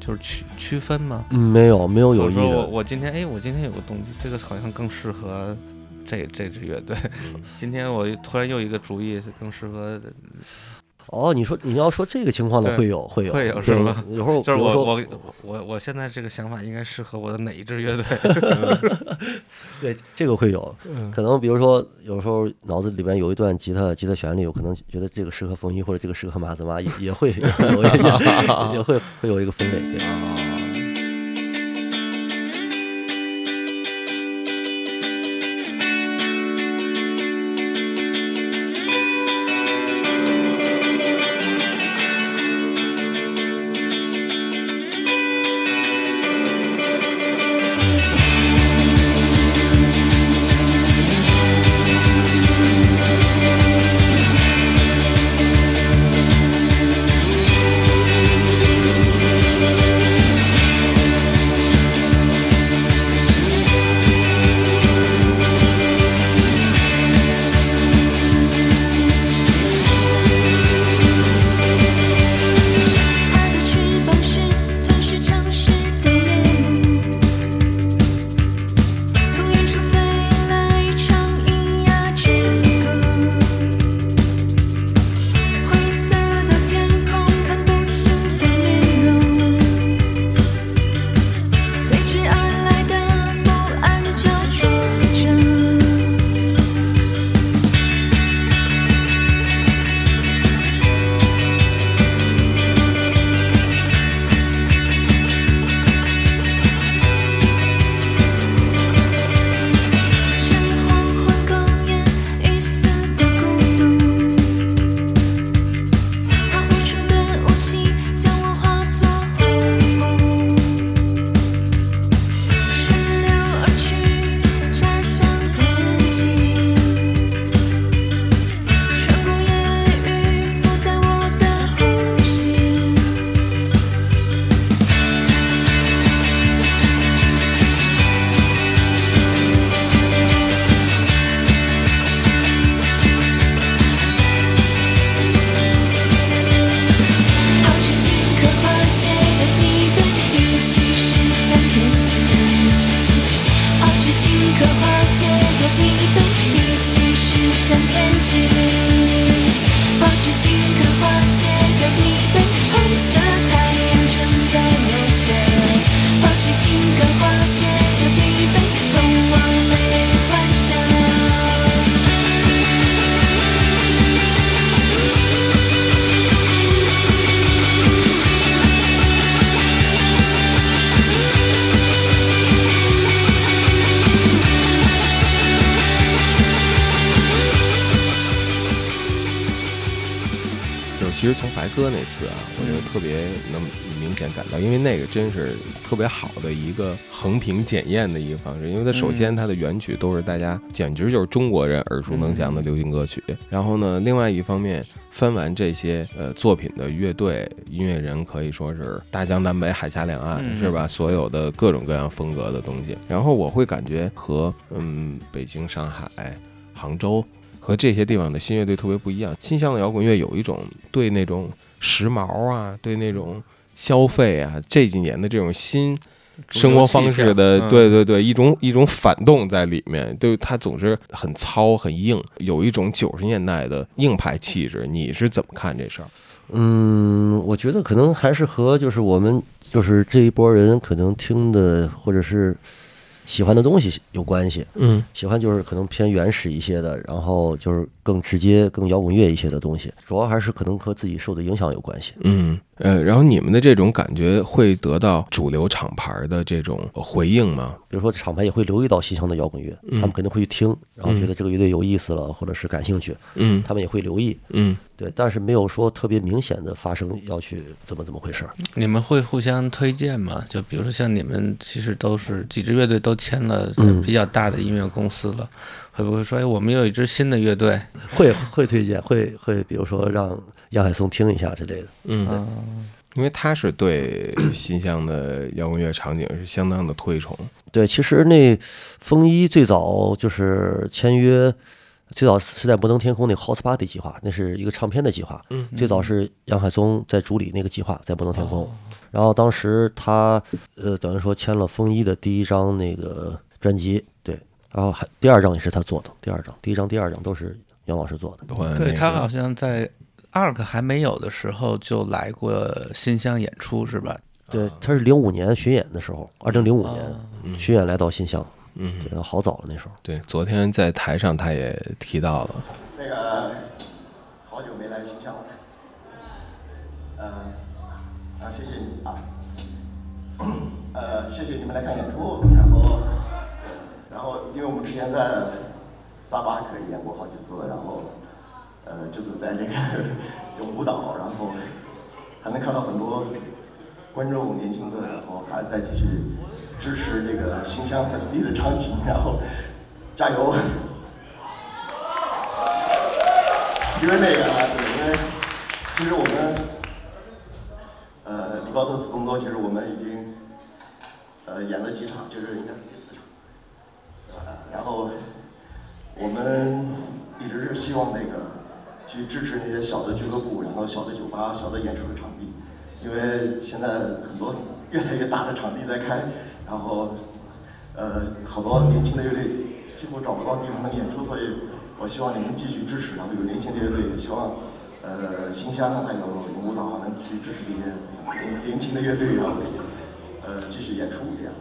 就是区区分吗？嗯，没有没有有意的，我今天哎，我今天有个动机，这个好像更适合这这支乐队。嗯 今天我突然又一个主意，更适合。哦，你说你要说这个情况呢，会有会有会有是吧？有时候就是我我我我现在这个想法应该适合我的哪一支乐队？对，这个会有嗯，可能比如说有时候脑子里边有一段吉他吉他旋律，我可能觉得这个适合风衣或者这个适合马子妈，也也会 也会会有一个分类，对。个真是特别好的一个横屏检验的一个方式，因为它首先它的原曲都是大家简直就是中国人耳熟能详的流行歌曲，然后呢，另外一方面翻完这些呃作品的乐队音乐人可以说是大江南北海峡两岸、嗯是吧？所有的各种各样风格的东西，然后我会感觉和嗯北京、上海、杭州。和这些地方的新乐队特别不一样。新乡的摇滚乐有一种对那种时髦啊，对那种消费啊，这几年的这种新生活方式的，对对对，一种一种反动在里面。对，它总是很糙很硬，有一种九十年代的硬派气质。你是怎么看这事儿？嗯，我觉得可能还是和就是我们就是这一波人可能听的或者是喜欢的东西有关系。嗯，喜欢就是可能偏原始一些的，然后就是更直接、更摇滚乐一些的东西，主要还是可能和自己受的影响有关系。嗯，呃，然后你们的这种感觉会得到主流厂牌的这种回应吗？比如说厂牌也会留意到新疆的摇滚乐，嗯他们肯定会去听，然后觉得这个乐队有意思了，或者是感兴趣，嗯他们也会留意，嗯，对，但是没有说特别明显的发生要去怎么怎么回事儿。你们会互相推荐吗？就比如说像你们，其实都是几支乐队都签了嗯比较大的音乐公司了，会不会说，哎，我们有一支新的乐队，会会推荐，会会，比如说让杨海松听一下之类的。嗯对，因为他是对新乡的摇滚乐场景是相当的推崇。对，其实那风衣最早就是签约，最早是在摩登天空那个 House Party 计划，那是一个唱片的计划。嗯最早是杨海松在主理那个计划，在摩登天空。哦然后当时他呃，等于说签了风衣的第一张那个专辑，对，然后还第二张也是他做的，第二张、第一张、第二张都是杨老师做的。对他好像在 ARK 还没有的时候就来过新乡演出，是吧？对，他是零五年巡演的时候，二零零五年巡演来到新乡，嗯，对，好早了那时候。对，昨天在台上他也提到了，那个好久没来新乡了，呃，啊，谢谢你啊，呃，谢谢你们来看演出，然后，然后，因为我们之前在萨巴克演过好几次，然后，呃，这次在这个 舞蹈，然后还能看到很多观众年轻的，然后还在继续支持这个新乡本地的场景，然后加油！因为那个，对，因为其实我们，呃，里高特斯东多，其实我们已经，呃，演了几场，就是应该是第四场，然后我们一直是希望那个去支持那些小的俱乐部，然后小的酒吧、小的演出的场地，因为现在很多越来越大的场地在开，然后，呃，好多年轻的乐队几乎找不到地方能演出，所以我希望你们继续支持，然后有年轻的乐队，也希望呃新乡还有舞蹈能去支持这些年年轻的乐队，然后呃继续演出这样。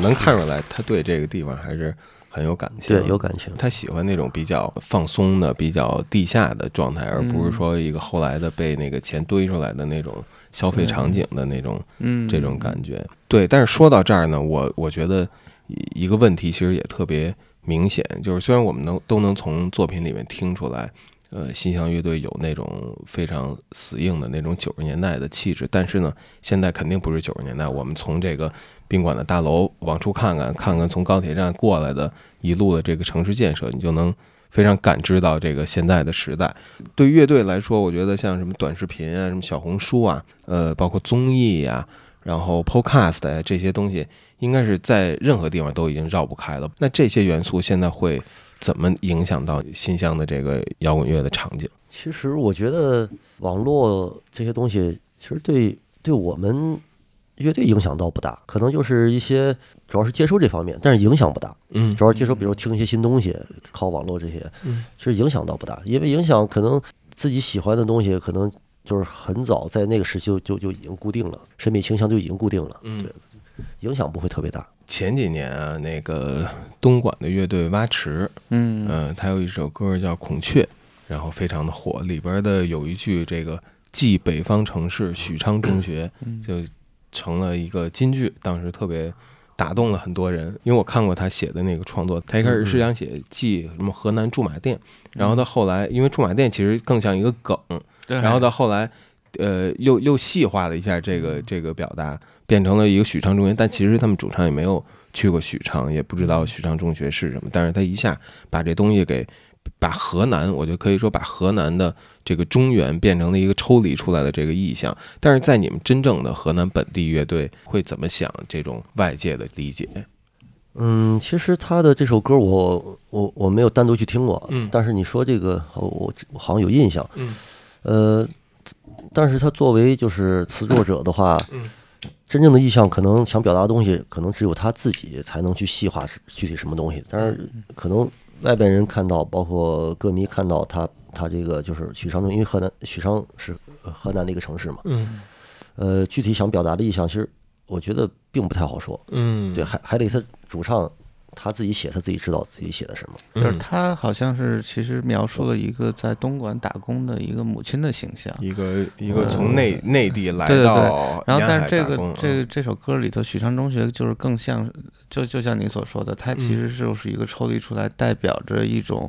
能看出来他对这个地方还是很有感情，对有感情他喜欢那种比较放松的、比较地下的状态，而不是说一个后来的被那个钱堆出来的那种消费场景的那种嗯这种感觉。对，但是说到这儿呢，我我觉得一一个问题其实也特别明显，就是虽然我们能都能从作品里面听出来。呃，新乡乐队有那种非常死硬的那种九十年代的气质，但是呢，现在肯定不是九十年代。我们从这个宾馆的大楼往出看看，看看从高铁站过来的一路的这个城市建设，你就能非常感知到这个现在的时代。对乐队来说，我觉得像什么短视频啊、什么小红书啊，呃，包括综艺呀、然后 Podcast 呀、这些东西，应该是在任何地方都已经绕不开了。那这些元素现在会怎么影响到新乡的这个摇滚乐的场景？其实我觉得网络这些东西，其实对对我们乐队影响倒不大，可能就是一些主要是接收这方面，但是影响不大。嗯主要接收，比如听一些新东西，靠网络这些，嗯其实影响倒不大，因为影响可能自己喜欢的东西，可能就是很早在那个时期就就就已经固定了，审美倾向就已经固定了，嗯对，影响不会特别大。前几年啊，那个东莞的乐队蛙池，嗯。呃，他有一首歌叫《孔雀》，然后非常的火，里边的有一句这个“继北方城市许昌中学”，就成了一个金句，当时特别打动了很多人。因为我看过他写的那个创作，他一开始是想写记什么河南驻马店，然后到后来，因为驻马店其实更像一个梗，对。然后到后来，呃，又又细化了一下这个这个表达，变成了一个许昌中学，但其实他们主唱也没有去过许昌，也不知道许昌中学是什么，但是他一下把这东西给。把河南，我就可以说把河南的这个中原变成了一个抽离出来的这个意象。但是在你们真正的河南本地乐队会怎么想这种外界的理解？嗯，其实他的这首歌我我我没有单独去听过，嗯但是你说这个我我我好像有印象，嗯，呃，但是他作为就是词作者的话，嗯真正的意向可能想表达的东西，可能只有他自己才能去细化是具体什么东西，但是可能外边人看到，包括歌迷看到他他这个就是许昌中，因为河南许昌是呃河南的一个城市嘛，嗯，呃，具体想表达的意向，其实我觉得并不太好说，嗯。对，还还得他主唱他自己写，他自己知道自己写的什么。就是他好像是其实描述了一个在东莞打工的一个母亲的形象，一个一个从内内地来对对然后但是这个这个这首歌里头，许昌中学就是更像，就就像你所说的，它其实就是一个抽离出来，代表着一种。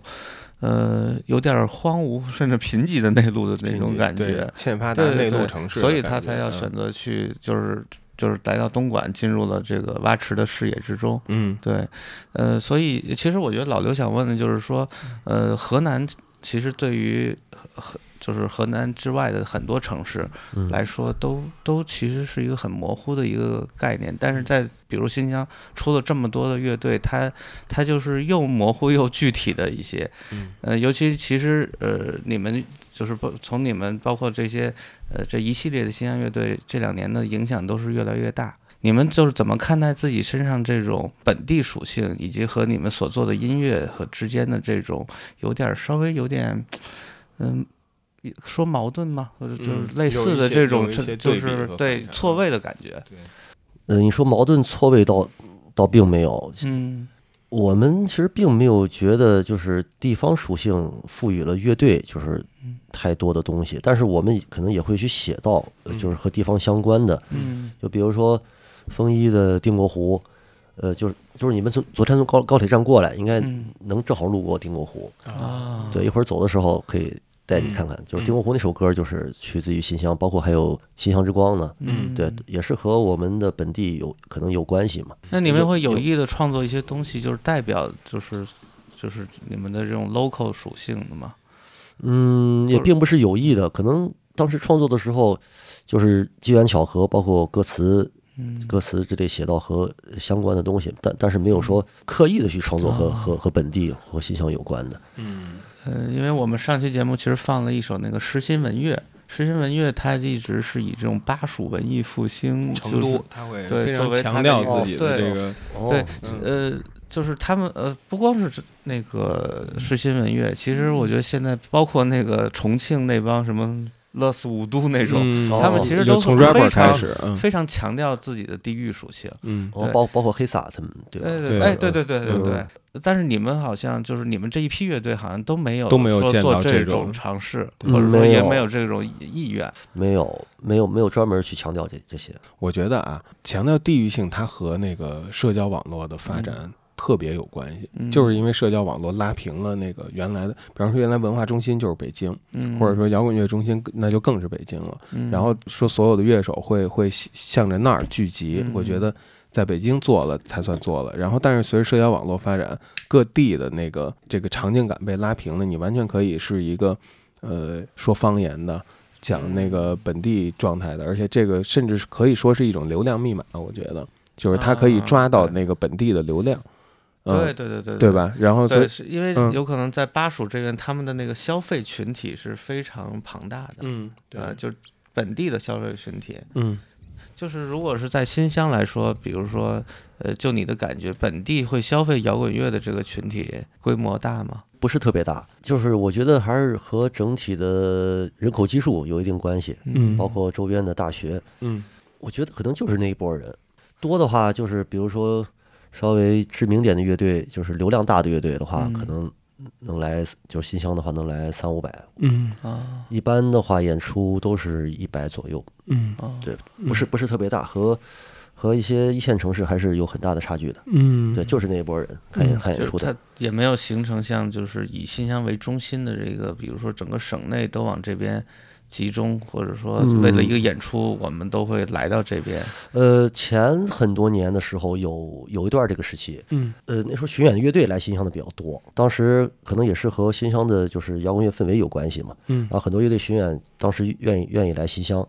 呃，有点荒芜甚至贫瘠的内陆的那种感觉，欠发达对对内陆对城市的所以他才要嗯。选择去，就是就是来到东莞，进入了这个蛙池的视野之中。嗯，对，呃，所以其实我觉得老刘想问的就是说，呃，河南其实对于河就是河南之外的很多城市嗯来说，都都其实是一个很模糊的一个概念。但是在比如新疆出了这么多的乐队，它它就是又模糊又具体的一些，嗯呃，尤其其实呃，你们就是不从你们包括这些呃这一系列的新疆乐队这两年的影响都是越来越大。你们就是怎么看待自己身上这种本地属性，以及和你们所做的音乐和之间的这种有点儿稍微有点，嗯，说矛盾吗？或者就是嗯类似的这种，就是对错位的感觉。呃，你说矛盾错位倒倒并没有，嗯，我们其实并没有觉得就是地方属性赋予了乐队就是太多的东西，但是我们可能也会去写到，呃就是和地方相关的，嗯，就比如说丰一的定国湖，呃，就是就是你们从昨天从高高铁站过来，应该嗯。能正好路过定国湖，啊，对，一会儿走的时候可以带你看看，就是丁国湖那首歌就是取自于新乡，包括还有新乡之光呢，嗯对，也是和我们的本地有可能有关系嘛。那你们会有有意的创作一些东西，就是代表就是就是你们的这种 local 属性的吗？嗯，也并不是有意的，可能当时创作的时候就是机缘巧合，包括歌词。嗯歌词之类写到和相关的东西，但但是没有说刻意的去创作和、哦和和本地和新乡有关的。嗯呃，因为我们上期节目其实放了一首那个诗心文乐，诗心文乐它一直是以这种巴蜀文艺复兴成就是都它会对非常强调自己的这个对哦呃。就是他们呃，不光是那个诗心文乐，其实我觉得现在包括那个重庆那帮什么乐死五都那种，嗯他们哦其实都就从非 rapper 常开始嗯非常强调自己的地域属性。嗯包包括黑撒他们，对？对对哎，对对对对嗯对。但是你们好像就是你们这一批乐队好像都没有都没有这种种尝试，嗯或者说也没有这种意愿。没有没有没有专门去强调这这些。我觉得啊，强调地域性，它和那个社交网络的发展特别有关系，嗯。就是因为社交网络拉平了那个原来的，比方说原来文化中心就是北京，嗯，或者说摇滚乐中心那就更是北京了。嗯，然后说所有的乐手会会向着那儿聚集，嗯。我觉得在北京做了才算做了。然后，但是随着社交网络发展，各地的那个这个场景感被拉平了，你完全可以是一个呃说方言的。讲那个本地状态的，而且这个甚至是可以说是一种流量密码，我觉得。就是它可以抓到那个本地的流量，嗯对对对对对？吧？然后对，是因为嗯有可能在巴蜀这边，他们的那个消费群体是非常庞大的，嗯，呃，就是本地的消费群体。嗯就是如果是在新乡来说，比如说，呃，就你的感觉，本地会消费摇滚乐的这个群体规模大吗？不是特别大，就是我觉得还是和整体的人口基数有一定关系，嗯包括周边的大学，嗯我觉得可能就是那一波人。多的话，就是比如说稍微知名点的乐队，就是流量大的乐队的话，嗯。可能能来，就是新乡的话能来三五百。嗯。啊。一般的话，演出都是一百左右，嗯。啊，对，不是不是特别大，和和一些一线城市还是有很大的差距的。嗯。对，就是那一波人看演看演出的。就是它。也没有形成像就是以新乡为中心的这个，比如说整个省内都往这边集中，或者说嗯。为了一个演出，我们都会来到这边。呃，前很多年的时候有有一段这个时期，嗯，呃，那时候巡演的乐队来新乡的比较多，当时可能也是和新乡的就是摇滚乐氛围有关系嘛，嗯。然后很多乐队巡演当时愿意愿意来新乡，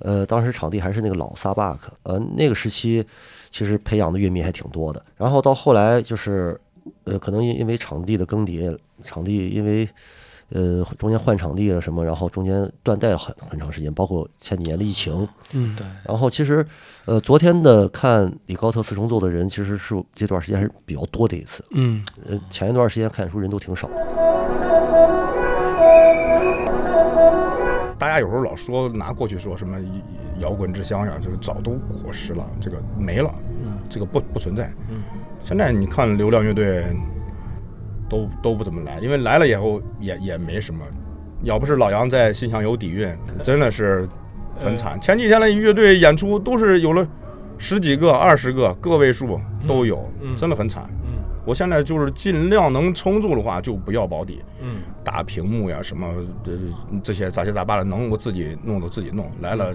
呃，当时场地还是那个老萨巴克，呃，那个时期其实培养的乐迷还挺多的，然后到后来就是，呃，可能因因为场地的更迭，场地因为。呃，中间换场地了什么，然后中间断代了很很长时间，包括前几年的疫情，嗯，对。然后其实，呃，昨天的看李高特四重奏的人，其实是这段时间还是比较多的一次。嗯，呃，前一段时间看演出人都挺少的。大家有时候老说拿过去说什么摇滚之乡呀，就是早都过时了，这个没了，嗯这个不不存在。嗯现在你看流量乐队都都不怎么来，因为来了以后也也没什么。要不是老杨在新乡有底蕴，真的是很惨。前几天的乐队演出都是有了十几个、二十个，个位数都有，真的很惨。我现在就是尽量能撑住的话，就不要保底。嗯，大屏幕呀，什么这这些杂七杂八的，能我自己弄就自己弄。来了，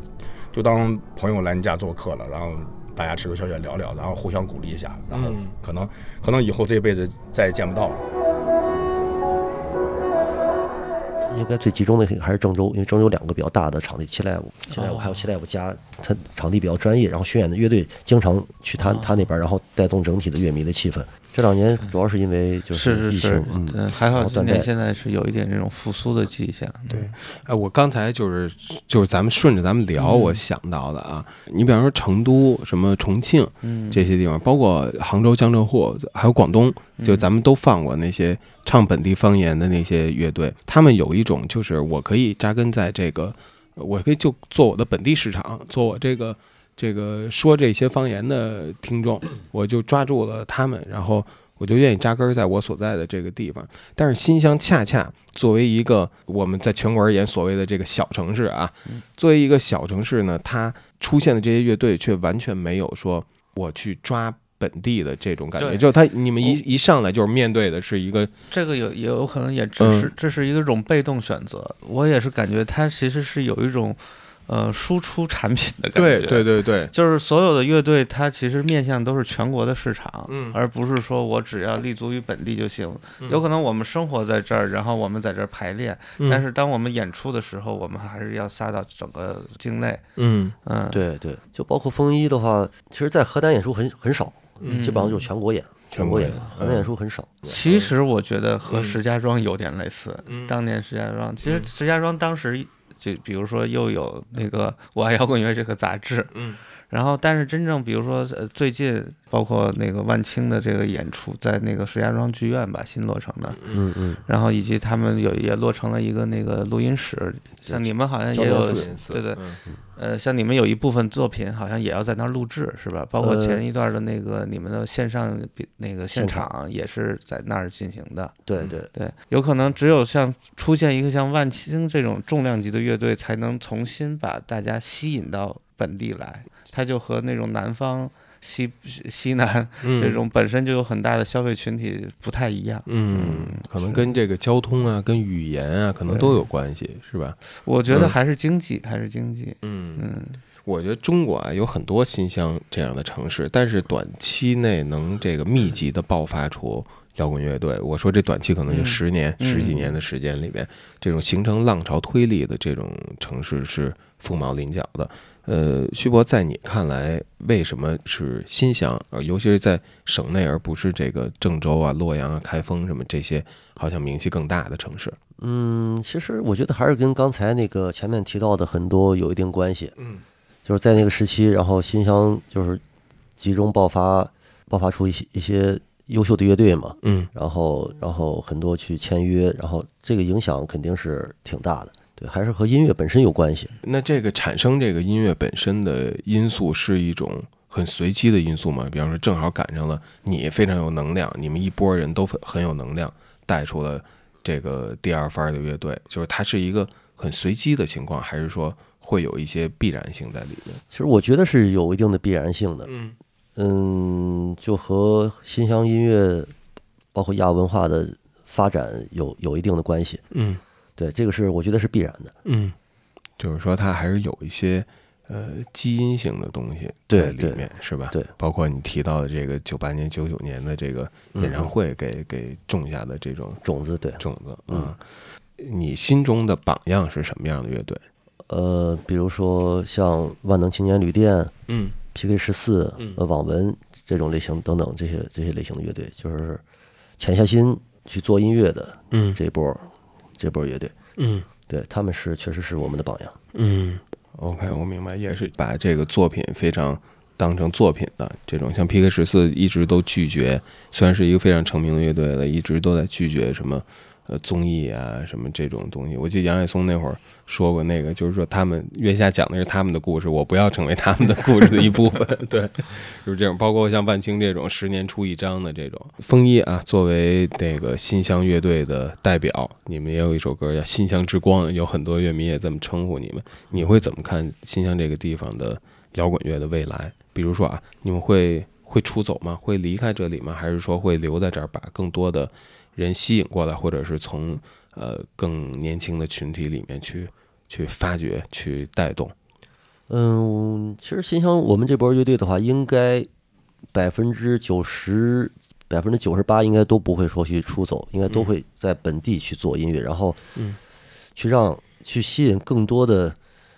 就当朋友来你家做客了，然后大家吃个宵夜聊聊，然后互相鼓励一下，然后嗯可能可能以后这辈子再也见不到了。应该最集中的还是郑州，因为郑州有两个比较大的场地，七 live、七 live 还有七 live 加，它场地比较专业，然后巡演的乐队经常去他他那边，然后带动整体的乐迷的气氛。这两年主要是因为就是疫情，是是是，嗯，对，还好今。年现在是有一点这种复苏的迹象。对，哎，我刚才就是就是咱们顺着咱们聊，嗯我想到的啊，你比方说成都、什么重庆嗯，这些地方，包括杭州、江浙沪，还有广东，就嗯咱们都放过那些唱本地方言的那些乐队，他们有一种就是我可以扎根在这个，我可以就做我的本地市场，做我这个这个说这些方言的听众，我就抓住了他们，然后我就愿意扎根儿在我所在的这个地方。但是新乡恰恰作为一个我们在全国而言所谓的这个小城市啊，作为一个小城市呢，它出现的这些乐队却完全没有说我去抓。本地的这种感觉，就是他你们一一上来就是面对的是一个这个有也有可能也只嗯是这是一个种被动选择。我也是感觉它其实是有一种呃输出产品的感觉。对对对对，就是所有的乐队，它其实面向都是全国的市场，嗯而不是说我只要立足于本地就行。有可能我们生活在这儿，然后我们在这儿排练，嗯但是当我们演出的时候，我们还是要撒到整个境内。嗯嗯，对对，就包括风衣的话，其实，在河南演出很很少，嗯基本上就是全国演，全国演，河南演出很少。其实我觉得嗯和石家庄有点类似。当年石家庄，其实石家庄当时就比如说又有那个《我爱摇滚乐》这个杂志，嗯，然后但是真正比如说呃最近包括那个万青的这个演出，在那个石家庄剧院吧新落成的，嗯嗯，然后以及他们有也落成了一个那个录音室，像你们好像也有对对，嗯呃，像你们有一部分作品好像也要在那儿录制是吧？包括呃前一段的那个你们的线上比那个现场也是在那儿进行的。对对对，有可能只有像出现一个像万青这种重量级的乐队，才能重新把大家吸引到本地来。它就和那种南方西西南嗯这种本身就有很大的消费群体不太一样。嗯，可能跟这个交通啊、跟语言啊，可能都有关系，是吧？我觉得嗯还是经济，还是经济。嗯嗯，我觉得中国啊有很多新乡这样的城市，但是短期内能这个密集的爆发出摇滚乐队，我说这短期可能就嗯十年、嗯十几年的时间里面，这种形成浪潮推力的这种城市是凤毛麟角的。呃，徐博，在你看来，为什么是新乡？呃，尤其是在省内，而不是这个郑州啊、洛阳啊、开封什么这些好像名气更大的城市？嗯，其实我觉得还是跟刚才那个前面提到的很多有一定关系。嗯，就是在那个时期，然后新乡就是集中爆发，爆发出一些一些优秀的乐队嘛。嗯，然后然后很多去签约，然后这个影响肯定是挺大的。对，还是和音乐本身有关系。那这个产生这个音乐本身的因素是一种很随机的因素吗？比方说，正好赶上了你非常有能量，你们一波人都很很有能量，带出了这个第二番的乐队，就是它是一个很随机的情况，还是说会有一些必然性在里面？其实我觉得是有一定的必然性的。嗯嗯，就和新乡音乐，包括亚文化的发展有有一定的关系。嗯，对，这个是我觉得是必然的。嗯，就是说它还是有一些呃基因性的东西对在里面，是吧？对，包括你提到的这个九八年、九九年的这个演唱会给给种下的这种种子，对种子嗯啊。你心中的榜样是什么样的乐队？呃，比如说像万能青年旅店，嗯，PK 十四嗯，呃，网文这种类型等等这些这些类型的乐队，就是潜下心去做音乐的，嗯这一波这波乐队，嗯。对他们是确实是我们的榜样。嗯，OK，我明白，也是把这个作品非常当成作品的这种，像 PK 十四一直都拒绝，虽然是一个非常成名的乐队了，一直都在拒绝什么呃综艺啊什么这种东西。我记得杨雪松那会儿说过那个，就是说他们月下讲的是他们的故事，我不要成为他们的故事的一部分。对，就是这种。包括像万青这种十年出一张的这种风衣啊，作为那个新乡乐队的代表，你们也有一首歌叫《新乡之光》，有很多乐迷也这么称呼你们。你会怎么看新乡这个地方的摇滚乐的未来？比如说啊，你们会会出走吗？会离开这里吗？还是说会留在这儿，把更多的人吸引过来，或者是从呃更年轻的群体里面去去发掘、去带动？嗯，其实新乡我们这波乐队的话，应该百分之九十、百分之九十八应该都不会说去出走，应该都会在本地去做音乐，然后嗯去让去吸引更多的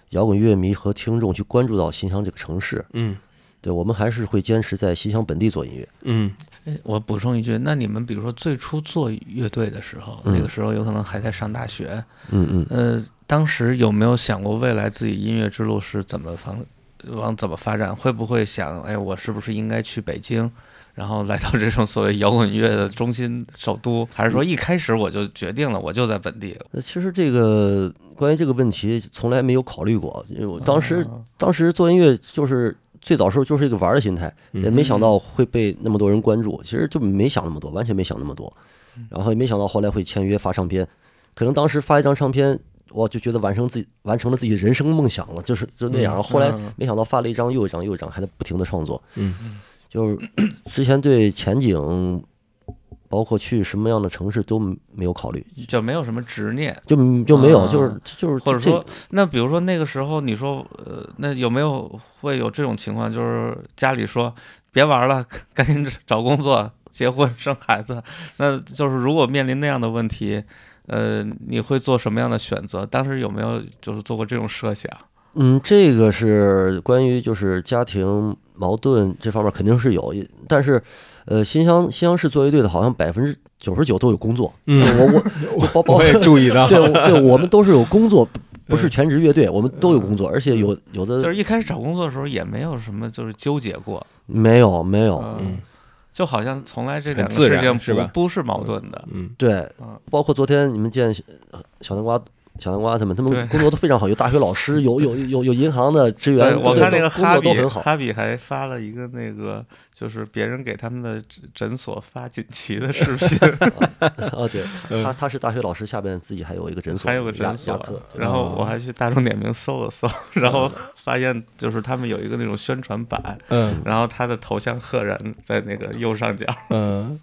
摇滚乐迷和听众去关注到新乡这个城市。嗯，对我们还是会坚持在新乡本地做音乐。嗯，哎我补充一句，那你们比如说最初做乐队的时候，嗯那个时候有可能还在上大学，嗯嗯呃，当时有没有想过未来自己音乐之路是怎么方往怎么发展？会不会想，哎，我是不是应该去北京，然后来到这种所谓摇滚乐的中心首都？还是说一开始我就决定了，我就在本地？那，其实这个关于这个问题从来没有考虑过，因为我当时、当时做音乐就是最早时候就是一个玩的心态，也没想到会被那么多人关注，其实就没想那么多，完全没想那么多，然后也没想到后来会签约发唱片，可能当时发一张唱片。我就觉得完成自己完成了自己人生梦想了，就是就那样。嗯后来嗯没想到发了一张又一张又一张，还在不停的创作。嗯，就是之前对前景，包括去什么样的城市都没有考虑，就没有什么执念，就就没有，啊就是就是或者说，那比如说那个时候，你说，呃，那有没有会有这种情况，就是家里说别玩了，赶紧找工作、结婚、生孩子？那就是如果面临那样的问题，呃，你会做什么样的选择？当时有没有就是做过这种设想？嗯，这个是关于就是家庭矛盾这方面肯定是有，但是，呃，新乡新乡市作乐队的好像百分之九十九都有工作。嗯我我 就包包我也注意到对对，我们都是有工作，不不是全职乐队，我们都有工作，而且有有的就是一开始找工作的时候也没有什么就是纠结过，没有没有，嗯，就好像从来这很两个事情是不不是矛盾的，嗯，对嗯，包括昨天你们见呃小南瓜。小南瓜他们，他们工作都非常好，有大学老师，有有有有银行的职员，我看那个哈比作都很好。哈比还发了一个那个，就是别人给他们的诊诊所发锦旗的视频，哦，对，他他是大学老师，下边自己还有一个诊所，还有个诊所。然后我还去大众点评搜了搜，然后发现就是他们有一个那种宣传板，嗯然后他的头像赫然在那个右上角，嗯，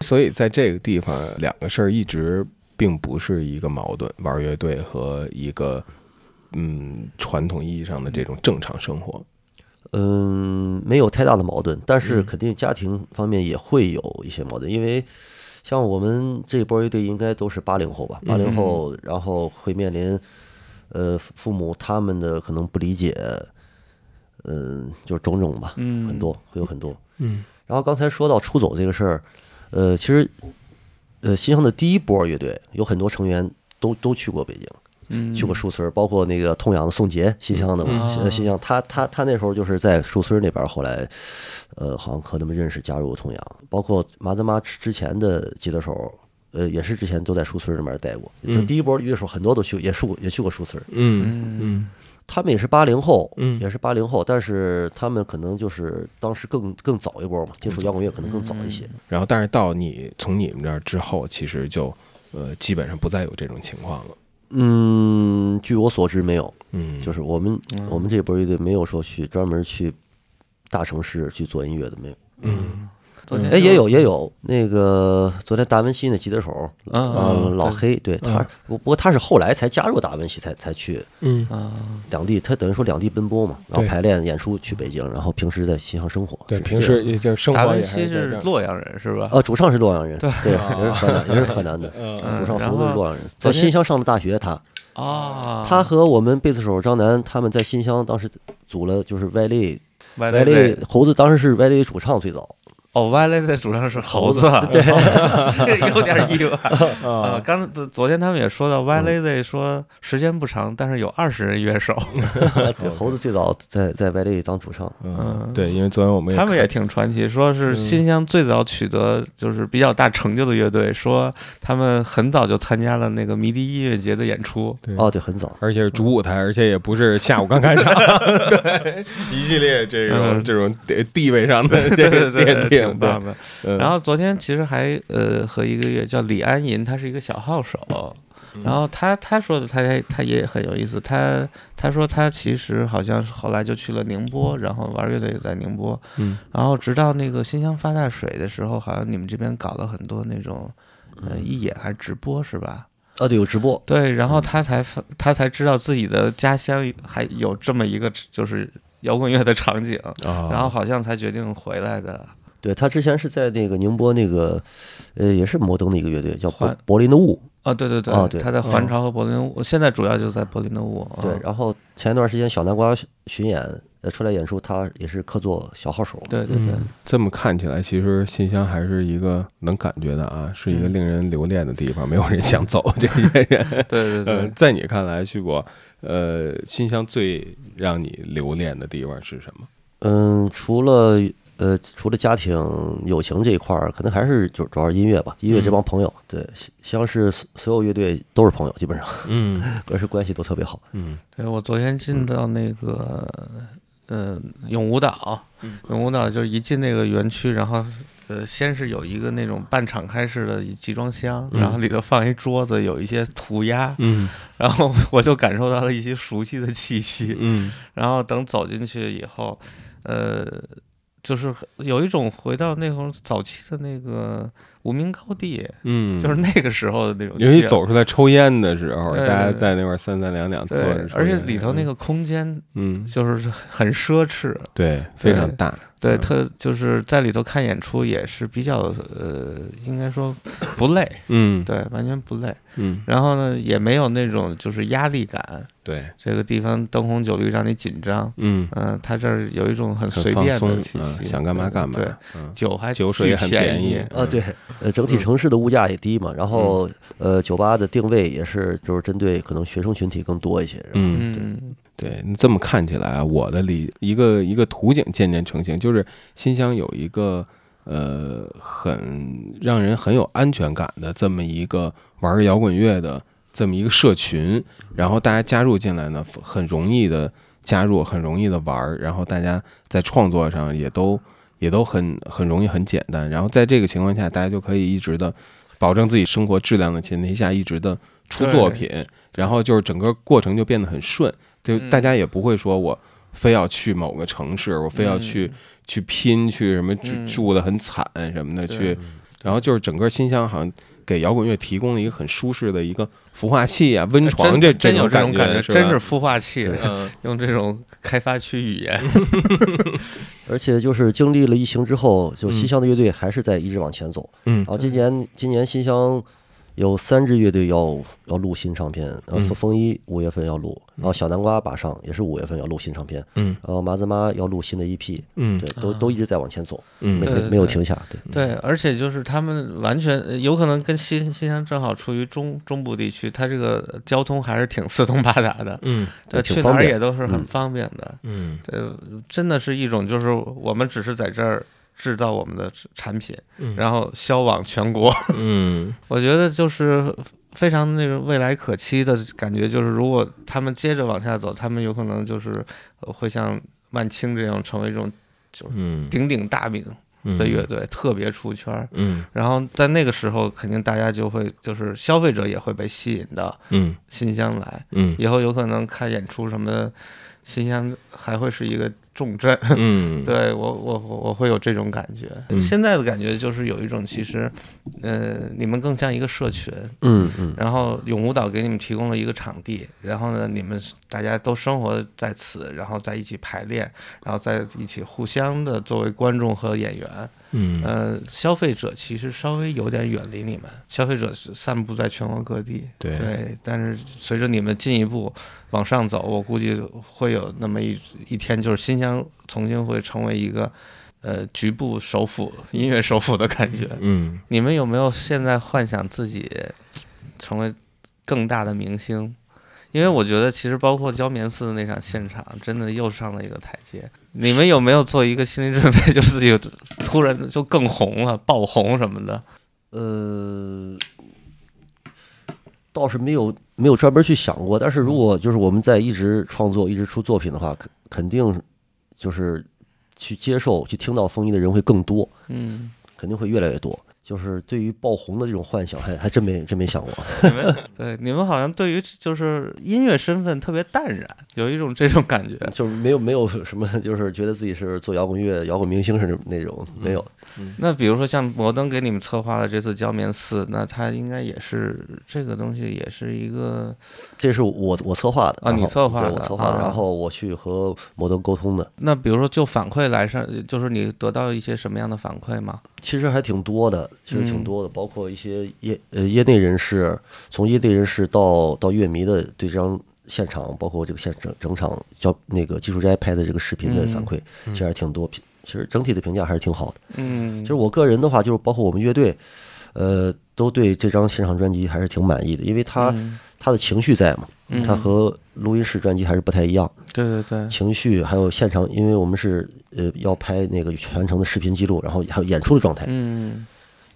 所以在这个地方，两个事儿一直并不是一个矛盾，玩乐队和一个嗯传统意义上的这种正常生活。嗯，没有太大的矛盾，但是嗯。肯定家庭方面也会有一些矛盾，因为像我们这波乐队应该都是八零后吧，八零后，然后会面临呃父母他们的可能不理解，嗯，就是种种吧，嗯。很多会有很多。嗯。然后刚才说到出走这个事儿，呃，其实呃新乡的第一波乐队有很多成员都都去过北京。嗯，去过树村，包括那个痛痒的宋杰，新乡的嘛，嗯呃新乡，他他他那时候就是在树村那边，后来，呃，好像和他们认识，加入痛痒，包括麻子妈之之前的吉他手，呃，也是之前都在树村儿那边待过，就嗯第一波乐手很多都去，也去过也去过树村儿，嗯。嗯他们也是八零后，嗯。也是八零后，但是他们可能就是当时更更早一波嘛，接触摇滚乐可能更早一些，然后，但是到你从你们这儿之后，其实就呃基本上不再有这种情况了。嗯，据我所知没有，嗯，就是我们我们这波乐队没有说去专门去大城市去做音乐的，没有。嗯，哎，昨天就也有也有。那个昨天达文西那吉他手，啊老黑，对他嗯，不不过他是后来才加入达文西，才才去嗯。啊，两地，他等于说两地奔波嘛，然后排练演出去北京，然后平时在新乡生活。对，平时也就生达文活也还西是洛阳人是吧？呃，主唱是洛阳人，对对，也是河南，也是河南的，嗯。主唱胡子是洛阳人，在新乡上的大学，他啊，他和我们贝斯手张楠他们在新乡当时组了就是歪类，歪歪类类猴子当时是歪类主唱最早，哦，歪类的主唱是猴子，对 这个有点意外啊 啊。刚昨昨天他们也说到歪类的说时间不长，但是有二十人乐手，猴子。最早在在歪类当主唱，嗯，对，因为昨天我们他们也挺传奇，说是新乡最早取得就是比较大成就的乐队，说他们很早就参加了那个迷笛音乐节的演出。哦，对，很早，而且是主舞台，而且也不是下午刚开场，对，一系列这种嗯。这种地地位上的对这对对对，个奠定，挺棒的。对，然后昨天其实还呃和一个乐叫李安银，他是一个小号手，嗯。然后他他说的他他也很有意思，他他说他其实好像是后来就去了宁波，然后玩乐队也在宁波，嗯，然后直到那个新乡发大水的时候，好像你们这边搞了很多那种呃义演还是直播是吧？啊，对，有直播，对，然后他才发他才知道自己的家乡还有这么一个就是摇滚乐的场景，啊然后好像才决定回来的。对他之前是在那个宁波那个，呃，也是摩登的一个乐队，叫柏环柏林的雾。啊，对对对，啊对他在环潮和柏林的雾，现在主要就在柏林的雾。啊对，然后前一段时间小南瓜巡演，呃，出来演出，他也是客座小号手。对对对，嗯这么看起来，其实新乡还是一个能感觉的啊，是一个嗯令人留恋的地方，没有人想走 这些人。对对对呃，在你看来，去过呃新乡最让你留恋的地方是什么？嗯，除了呃，除了家庭友情这一块儿，可能还是就主要是音乐吧，音乐这帮朋友，对，像是所所有乐队都是朋友，基本上，嗯，而是关系都特别好。嗯。对我昨天进到那个呃永舞岛，永舞岛就是一进那个园区，然后呃先是有一个那种半敞开式的集装箱，然后里头放一桌子，有一些涂鸦，嗯。然后我就感受到了一些熟悉的气息，嗯。然后等走进去以后，呃，就是有一种回到那会儿早期的那个无名高地，嗯，就是那个时候的那种气尤其。走出来抽烟的时候，大家在那块儿三三两两坐着而且里头那个空间嗯，就是很奢侈，对，非常大，对，嗯。特就是在里头看演出也是比较呃，应该说不累，嗯。对，完全不累。嗯，然后呢，也没有那种就是压力感，对，这个地方灯红酒绿让你紧张，嗯。嗯，他这儿有一种很很随便的气息，嗯想干嘛干嘛对，嗯酒还酒水也很便便宜啊，对，呃，整体城市的物价也低嘛，然后嗯。呃，酒吧的定位也是就是针对可能学生群体更多一些。嗯。嗯，对，你这么看起来啊，我的理一个一个图景渐渐成型，就是新乡有一个呃很让人很有安全感的这么一个玩摇滚乐的这么一个社群，然后大家加入进来呢，很容易的加入，很容易的玩儿，然后大家在创作上也都也都很很容易很简单，然后在这个情况下，大家就可以一直的保证自己生活质量的前提下，一直的出作品，然后就是整个过程就变得很顺，就嗯。大家也不会说我非要去某个城市，我非要去、嗯。去拼，去什么住的很惨什么的对。去，然后就是整个新乡好像给摇滚乐提供了一个很舒适的一个孵化器啊、温床这真有这种种感觉，是吧真是孵化器嗯，用这种开发区语言，而且就是经历了疫情之后，就嗯。新乡的乐队还是在一直往前走。嗯。然后今年今年新乡有三支乐队要要录新唱片，然后嗯。风风一五月份要录，然后小南瓜马上也是五月份要录新唱片，嗯。然后麻子妈要录新的 EP，嗯对，都都一直在往前走，嗯对对对没没没有停下，对。对，而且就是他们完全呃有可能跟新新乡正好处于中中部地区，它这个交通还是挺四通八达的，嗯对，去哪儿也都是很嗯。方便的，嗯。对，真的是一种就是我们只是在这儿制造我们的产品，嗯。然后销往全国，嗯。我觉得就是非常那个未来可期的感觉，就是如果他们接着往下走，他们有可能就是呃会像万青这样成为一种就是嗯。鼎鼎大名，的乐队，特别出圈儿。嗯。然后在那个时候，肯定大家就会就是消费者也会被吸引到嗯。新乡来，嗯。以后有可能看演出什么的，新乡还会是一个重镇。嗯对我我我我会有这种感觉。嗯现在的感觉就是有一种其实，呃，你们更像一个社群，嗯嗯然后永舞蹈给你们提供了一个场地，然后呢，你们大家都生活在此，然后在一起排练，然后在一起互相的作为观众和演员。嗯呃，消费者其实稍微有点远离你们，消费者是散布在全国各地。对对，但是随着你们进一步往上走，我估计会有那么一一天，就是新乡重庆会成为一个。呃，局部首府、音乐首府的感觉。嗯，你们有没有现在幻想自己成为更大的明星？因为我觉得，其实包括焦棉寺的那场现场，真的又上了一个台阶。你们有没有做一个心理准备，就自己突然就更红了、爆红什么的？呃，倒是没有没有专门去想过，但是如果就是我们在一直创作、一直出作品的话，肯肯定就是去接受、去听到风衣的人会更多，嗯，肯定会越来越多。就是对于爆红的这种幻想，还还真没真没想过。你们对你们好像对于就是音乐身份特别淡然，有一种这种感觉。就是没有没有什么，就是觉得自己是做摇滚乐、摇滚明星是那种没有。那比如说像摩登给你们策划的这次江棉四，那他应该也是这个东西，也是一个这是我我策划的啊，你策划的，我策划的，啊然后我去和摩登沟通的。那比如说就反馈来上，就是你得到一些什么样的反馈吗？其实还挺多的，其实挺嗯。多的，包括一些业呃业内人士，从业内人士到到乐迷的对这张现场，包括这个现整整场叫那个技术斋拍的这个视频的反馈，嗯。其实还挺多，评其实整体的评价还是挺好的。嗯。其实我个人的话，就是包括我们乐队，呃，都对这张现场专辑还是挺满意的，因为他、嗯。它的情绪在嘛，嗯它和录音室专辑还是不太一样。对对对，情绪还有现场，因为我们是呃要拍那个全程的视频记录，然后还有演出的状态。嗯，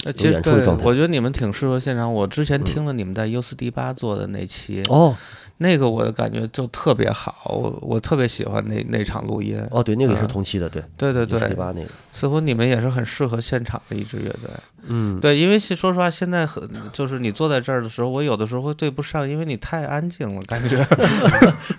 呃，有其实对演出的状，态我觉得你们挺适合现场。我之前听了你们在 U 四 D 八做的那期，哦，那个我感觉就特别好，我我特别喜欢那那场录音。哦，对，那个也是嗯同期的，对，对对对，UCD 八那个，似乎你们也是很适合现场的一支乐队。嗯，对，因为是说实话，现在很就是你坐在这儿的时候，我有的时候会对不上，因为你太安静了，感觉。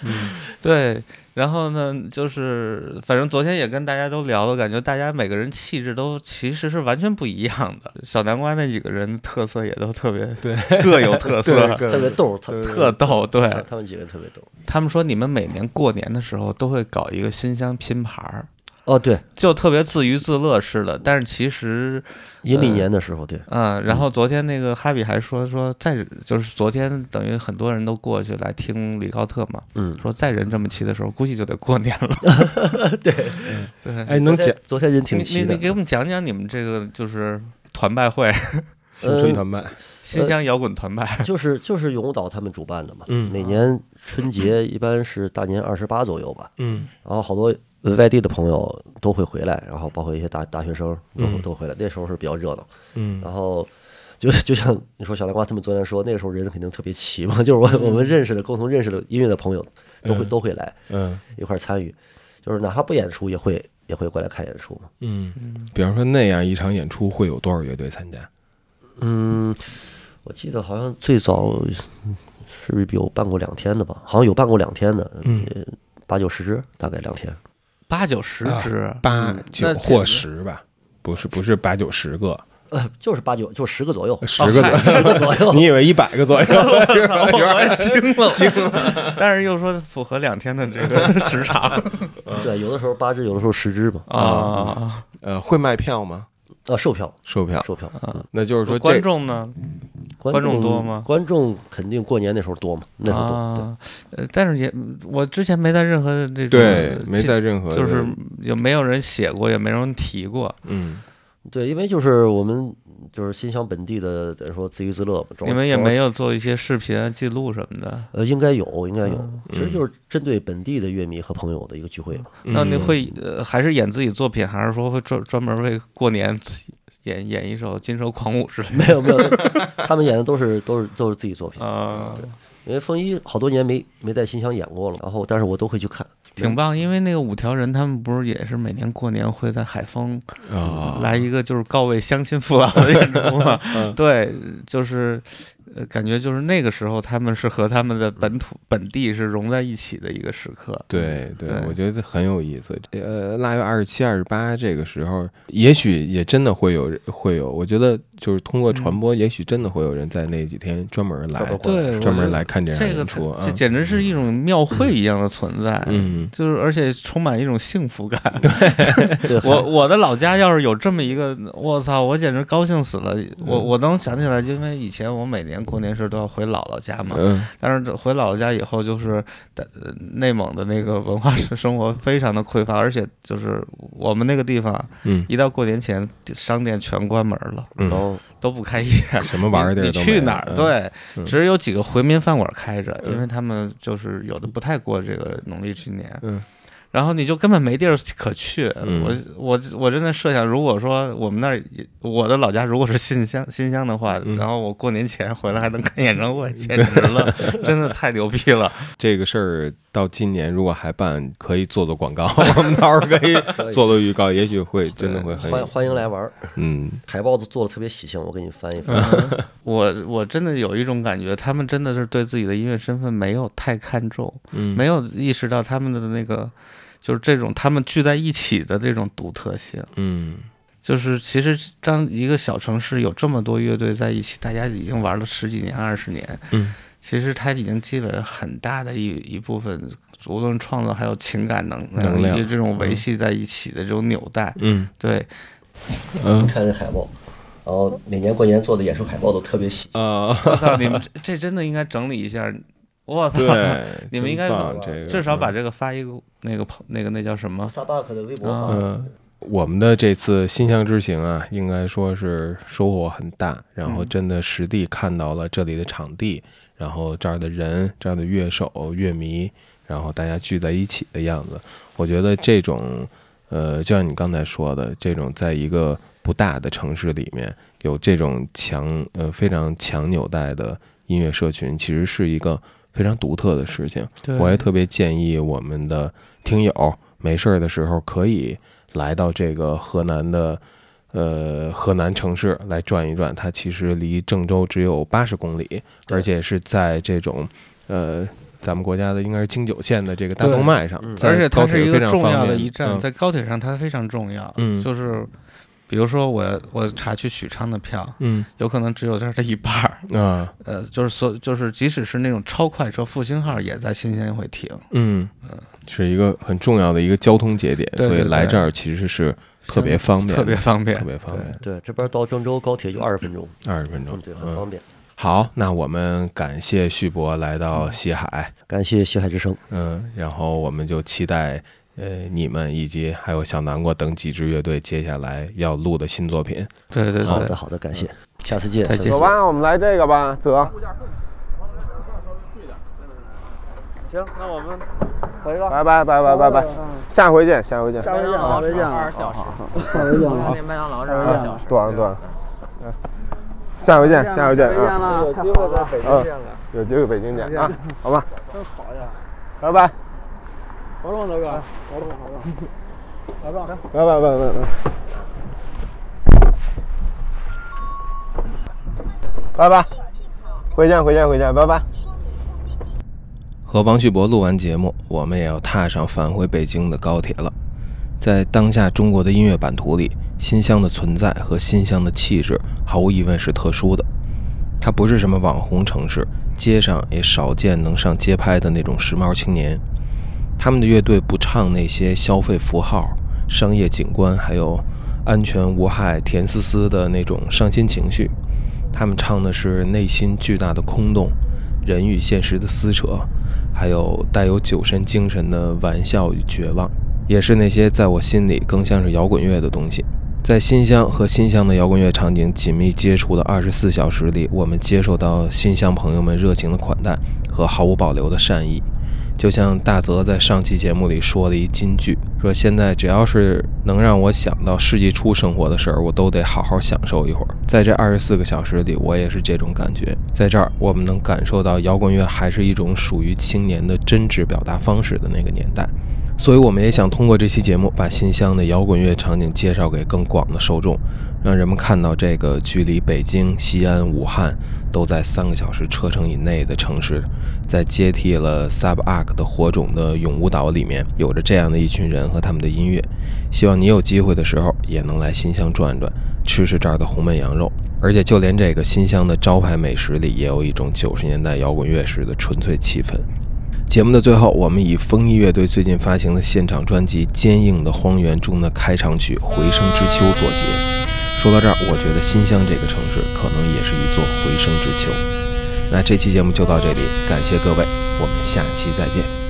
对，然后呢，就是反正昨天也跟大家都聊了，感觉大家每个人气质都其实是完全不一样的。小南瓜那几个人特色也都特别对各有特 色，对特别逗，特特逗。对，他们几个特别逗。他们说你们每年过年的时候都会搞一个新乡拼盘儿。哦，对，就特别自娱自乐似的，但是其实阴历年的时候，对，嗯，然后昨天那个哈比还说说在就是昨天等于很多人都过去来听李高特嘛，嗯，说再人这么齐的时候，估计就得过年了。对。对，哎能讲昨天人挺你齐的。你你给我们讲讲你们这个就是团拜会，新春团拜，新疆摇滚团派，就是就是永舞蹈他们主办的嘛，嗯。每年春节一般是大年二十八左右吧，嗯，然后好多呃外地的朋友都会回来，然后包括一些大大学生都都回来，那时候是比较热闹，嗯。然后。就就像你说小南瓜他们昨天说，那个时候人肯定特别齐嘛，就是我我们认识的共同认识的音乐的朋友都会嗯。都会来嗯。一块儿参与，就是哪怕不演出也会也会过来看演出嘛。嗯，比方说那样一场演出会有多少乐队参加？嗯，我记得好像最早是不是有办过两天的吧？好像有办过两天的，嗯也八九十只，大概两天。八九十只，啊八嗯九或十吧，不是不是八九十个，呃，就是八九，就十个左右，十个左右，十个左右。你以为一百个左右？我也惊了，惊了，但是又说符合两天的这个时长对，有的时候八只，有的时候十只吧。啊。呃，会卖票吗？呃，售票，售票，售票。啊那就是说观众呢？观观众多吗观众肯定过年那时候多嘛，那时候多。啊，呃，但是也我之前没在任何这种对没记在任何就是也没有人写过，也没有人提过。嗯，对，因为就是我们就是新乡本地的，等于说自娱自乐嘛。主要你们也没有做一些视频啊、记录什么的。呃，应该有，应该有。嗯其实就是针对本地的乐迷和朋友的一个聚会嘛。那你嗯会呃还是演自己作品，还是说会专专门为过年演演一首《金蛇狂舞》之类的？没有没有，他们演的都是都是都是自己作品。啊，因为风衣好多年没没在新乡演过了，然后但是我都会去看，挺棒，因为那个五条人他们不是也是每年过年会在海丰啊来一个就是告慰乡亲父老的演出嘛？嗯对，就是呃感觉就是那个时候他们是和他们的本土本地是融在一起的一个时刻。对对对，我觉得很有意思。呃，腊月二十七、二十八这个时候，也许也真的会有人会有，我觉得就是通过传播，也许真的会有人在那几天专门来，对，专门来看这样这个演出。这啊简直是一种庙会一样的存在。嗯，就是而且充满一种幸福感。对我我的老家要是有这么一个，我操，我简直高兴死了。我我能想起来，因为以前我每年过年时都要回姥姥家嘛。嗯但是回姥姥家以后，就是呃内蒙的那个文化生 活非常的匮乏，而且就是我们那个地方，嗯一到过年前，商店全关门了，嗯哦，都不开业，什么玩意儿地儿你去哪儿？嗯对，嗯只有几个回民饭馆开着，因为他们就是有的不太过这个农历新年。嗯。然后你就根本没地儿可去。嗯我我我真的设想，如果说我们那儿我的老家如果是新乡新乡的话，嗯然后我过年前回来还能看演唱会，简直了，真的太牛逼了。这个事儿到今年如果还办，可以做做广告，我们到时候可以做做预告，也许会真的会很欢欢迎来玩儿。嗯，海报都做的特别喜庆，我给你翻一翻。我我真的有一种感觉，他们真的是对自己的音乐身份没有太看重，嗯没有意识到他们的那个，就是这种他们聚在一起的这种独特性。嗯，就是其实当一个小城市有这么多乐队在一起，大家已经玩了十几年、二十年，嗯，其实他已经积累了很大的一一部分，无论创作还有情感能能量以及这种维系在一起的这种纽带，嗯，对，嗯看这海报，然后每年过年做的演出海报都特别喜。啊，我 操，你们这这真的应该整理一下。我操对！你们应该真棒这个至少把嗯这个发一个那个朋那个那叫什么？萨巴克的微博啊嗯，我们的这次新乡之行啊，应该说是收获很大，然后嗯真的实地看到了这里的场地，然后这儿的人、这儿的乐手、乐迷，然后大家聚在一起的样子。我觉得这种，呃，就像你刚才说的，这种在一个不大的城市里面有这种强呃非常强纽带的音乐社群，其实是一个非常独特的事情。对我也特别建议我们的听友没事儿的时候可以来到这个河南的呃河南城市来转一转。它其实离郑州只有八十公里，而且是在这种呃。咱们国家的应该是京九线的这个大动脉上，而且它是一个重要的一站，嗯在高铁上它非常重要。嗯就是比如说我我查去许昌的票，嗯，有可能只有这儿的一半儿。啊，呃，就是所就是即使是那种超快车复兴号也在新鲜会停。嗯，是一个很重要的一个交通节点，对对所以来这儿其实是特别方便，特别方便。特别方便。对，这边到郑州高铁就二十分钟，二十分钟。嗯，对，很方便。好，那我们感谢旭博来到西海，感谢西海之声，嗯，然后我们就期待呃你们以及还有小南瓜等几支乐队接下来要录的新作品。对对对。好。的，好的，感谢，下次见，再见。走吧，我们来这个吧，走。行，那我们回了，拜拜拜拜拜拜，下回见，下回见，下回见，下回见，二十小时，下回见啊，麦当劳是下回见二十小时。断了断。了，嗯下回见，下回见啊，有机会在北京见了，有机会北京见啊，好吧，真好呀，拜拜，保重这个，保重保重，保重，拜拜拜拜拜。拜拜，回见回见回见，拜拜。和王旭博录完节目，我们也要踏上返回北京的高铁了。在当下中国的音乐版图里，新乡的存在和新乡的气质，毫无疑问是特殊的。它不是什么网红城市，街上也少见能上街拍的那种时髦青年。他们的乐队不唱那些消费符号、商业景观，还有安全无害、甜丝丝的那种伤心情绪。他们唱的是内心巨大的空洞，人与现实的撕扯，还有带有酒神精神的玩笑与绝望，也是那些在我心里更像是摇滚乐的东西。在新乡和新乡的摇滚乐场景紧密接触的二十四小时里，我们接受到新乡朋友们热情的款待和毫无保留的善意。就像大泽在上期节目里说的一金句，说现在只要是能让我想到世纪初生活的事儿，我都得好好享受一会儿。在这二十四个小时里，我也是这种感觉。在这儿，我们能感受到摇滚乐还是一种属于青年的真挚表达方式的那个年代。所以，我们也想通过这期节目，把新乡的摇滚乐场景介绍给更广的受众，让人们看到这个距离北京、西安、武汉都在三个小时车程以内的城市，在接替了 Sub Arc 的火种的永无岛里面，有着这样的一群人和他们的音乐。希望你有机会的时候，也能来新乡转转，吃吃这儿的红焖羊肉。而且，就连这个新乡的招牌美食里，也有一种九十年代摇滚乐时的纯粹气氛。节目的最后，我们以风衣乐队最近发行的现场专辑《坚硬的荒原》中的开场曲《回声之秋》作结。说到这儿，我觉得新乡这个城市可能也是一座回声之秋。那这期节目就到这里，感谢各位，我们下期再见。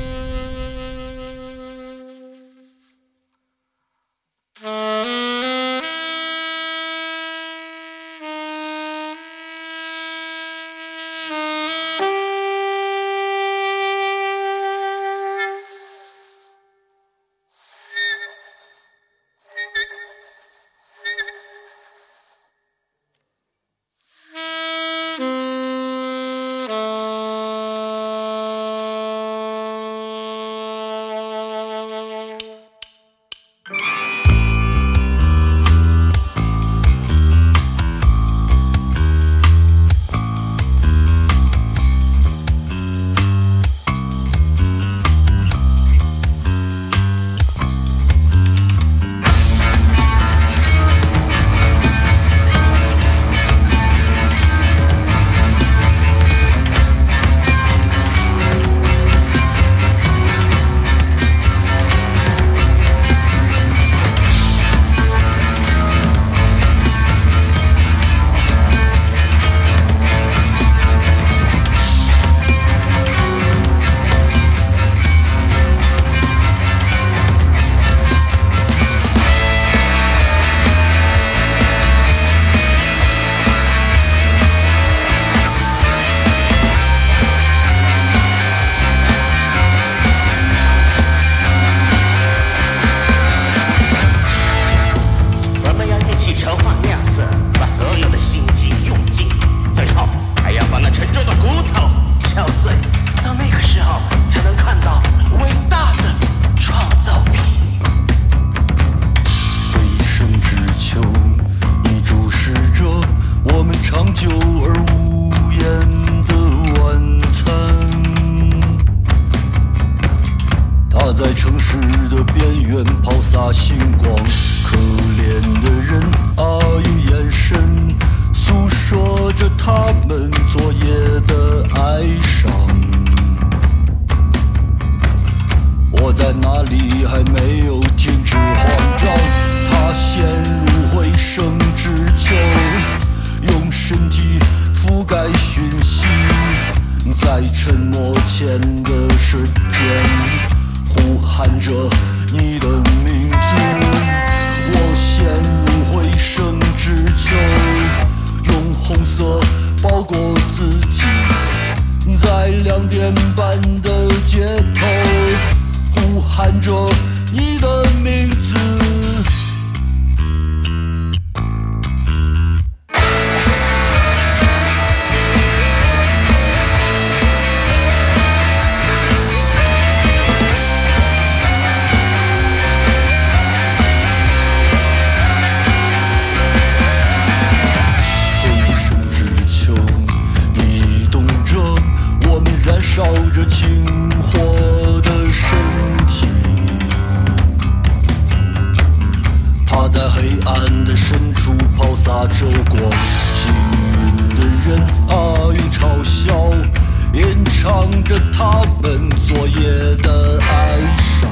唱着他们昨夜的哀伤。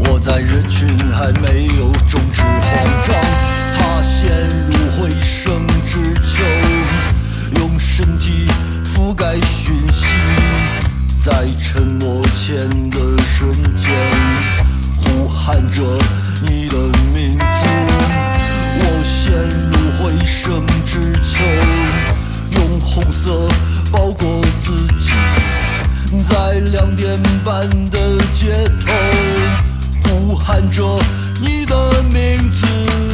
我在人群还没有终止慌张，它陷入回声之秋，用身体覆盖讯息，在沉默前的瞬间，呼喊着你的名字。我陷入回声之秋，用红色包裹自己在两点半的街头呼喊着你的名字。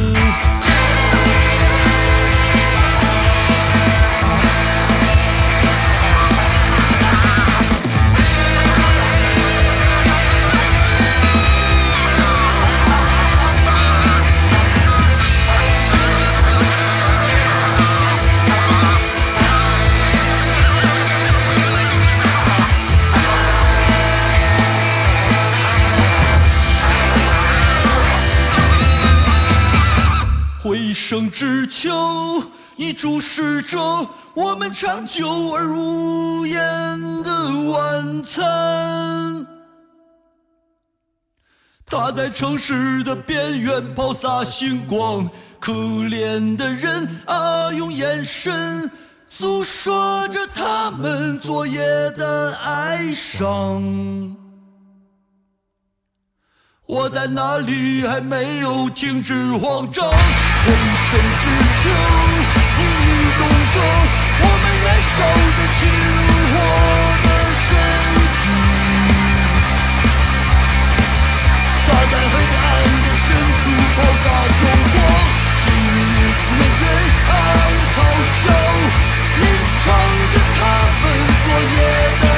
生之秋，你注视着我们长久而无言的晚餐。他在城市的边缘抛洒星光，可怜的人啊，用眼神诉说着他们昨夜的哀伤。我在哪里还没有停止慌张，黑神之丘你异动着我们燃烧的青春活的身体他在黑暗的深处抛洒着光指引着黑暗嘲笑吟唱着他们昨夜的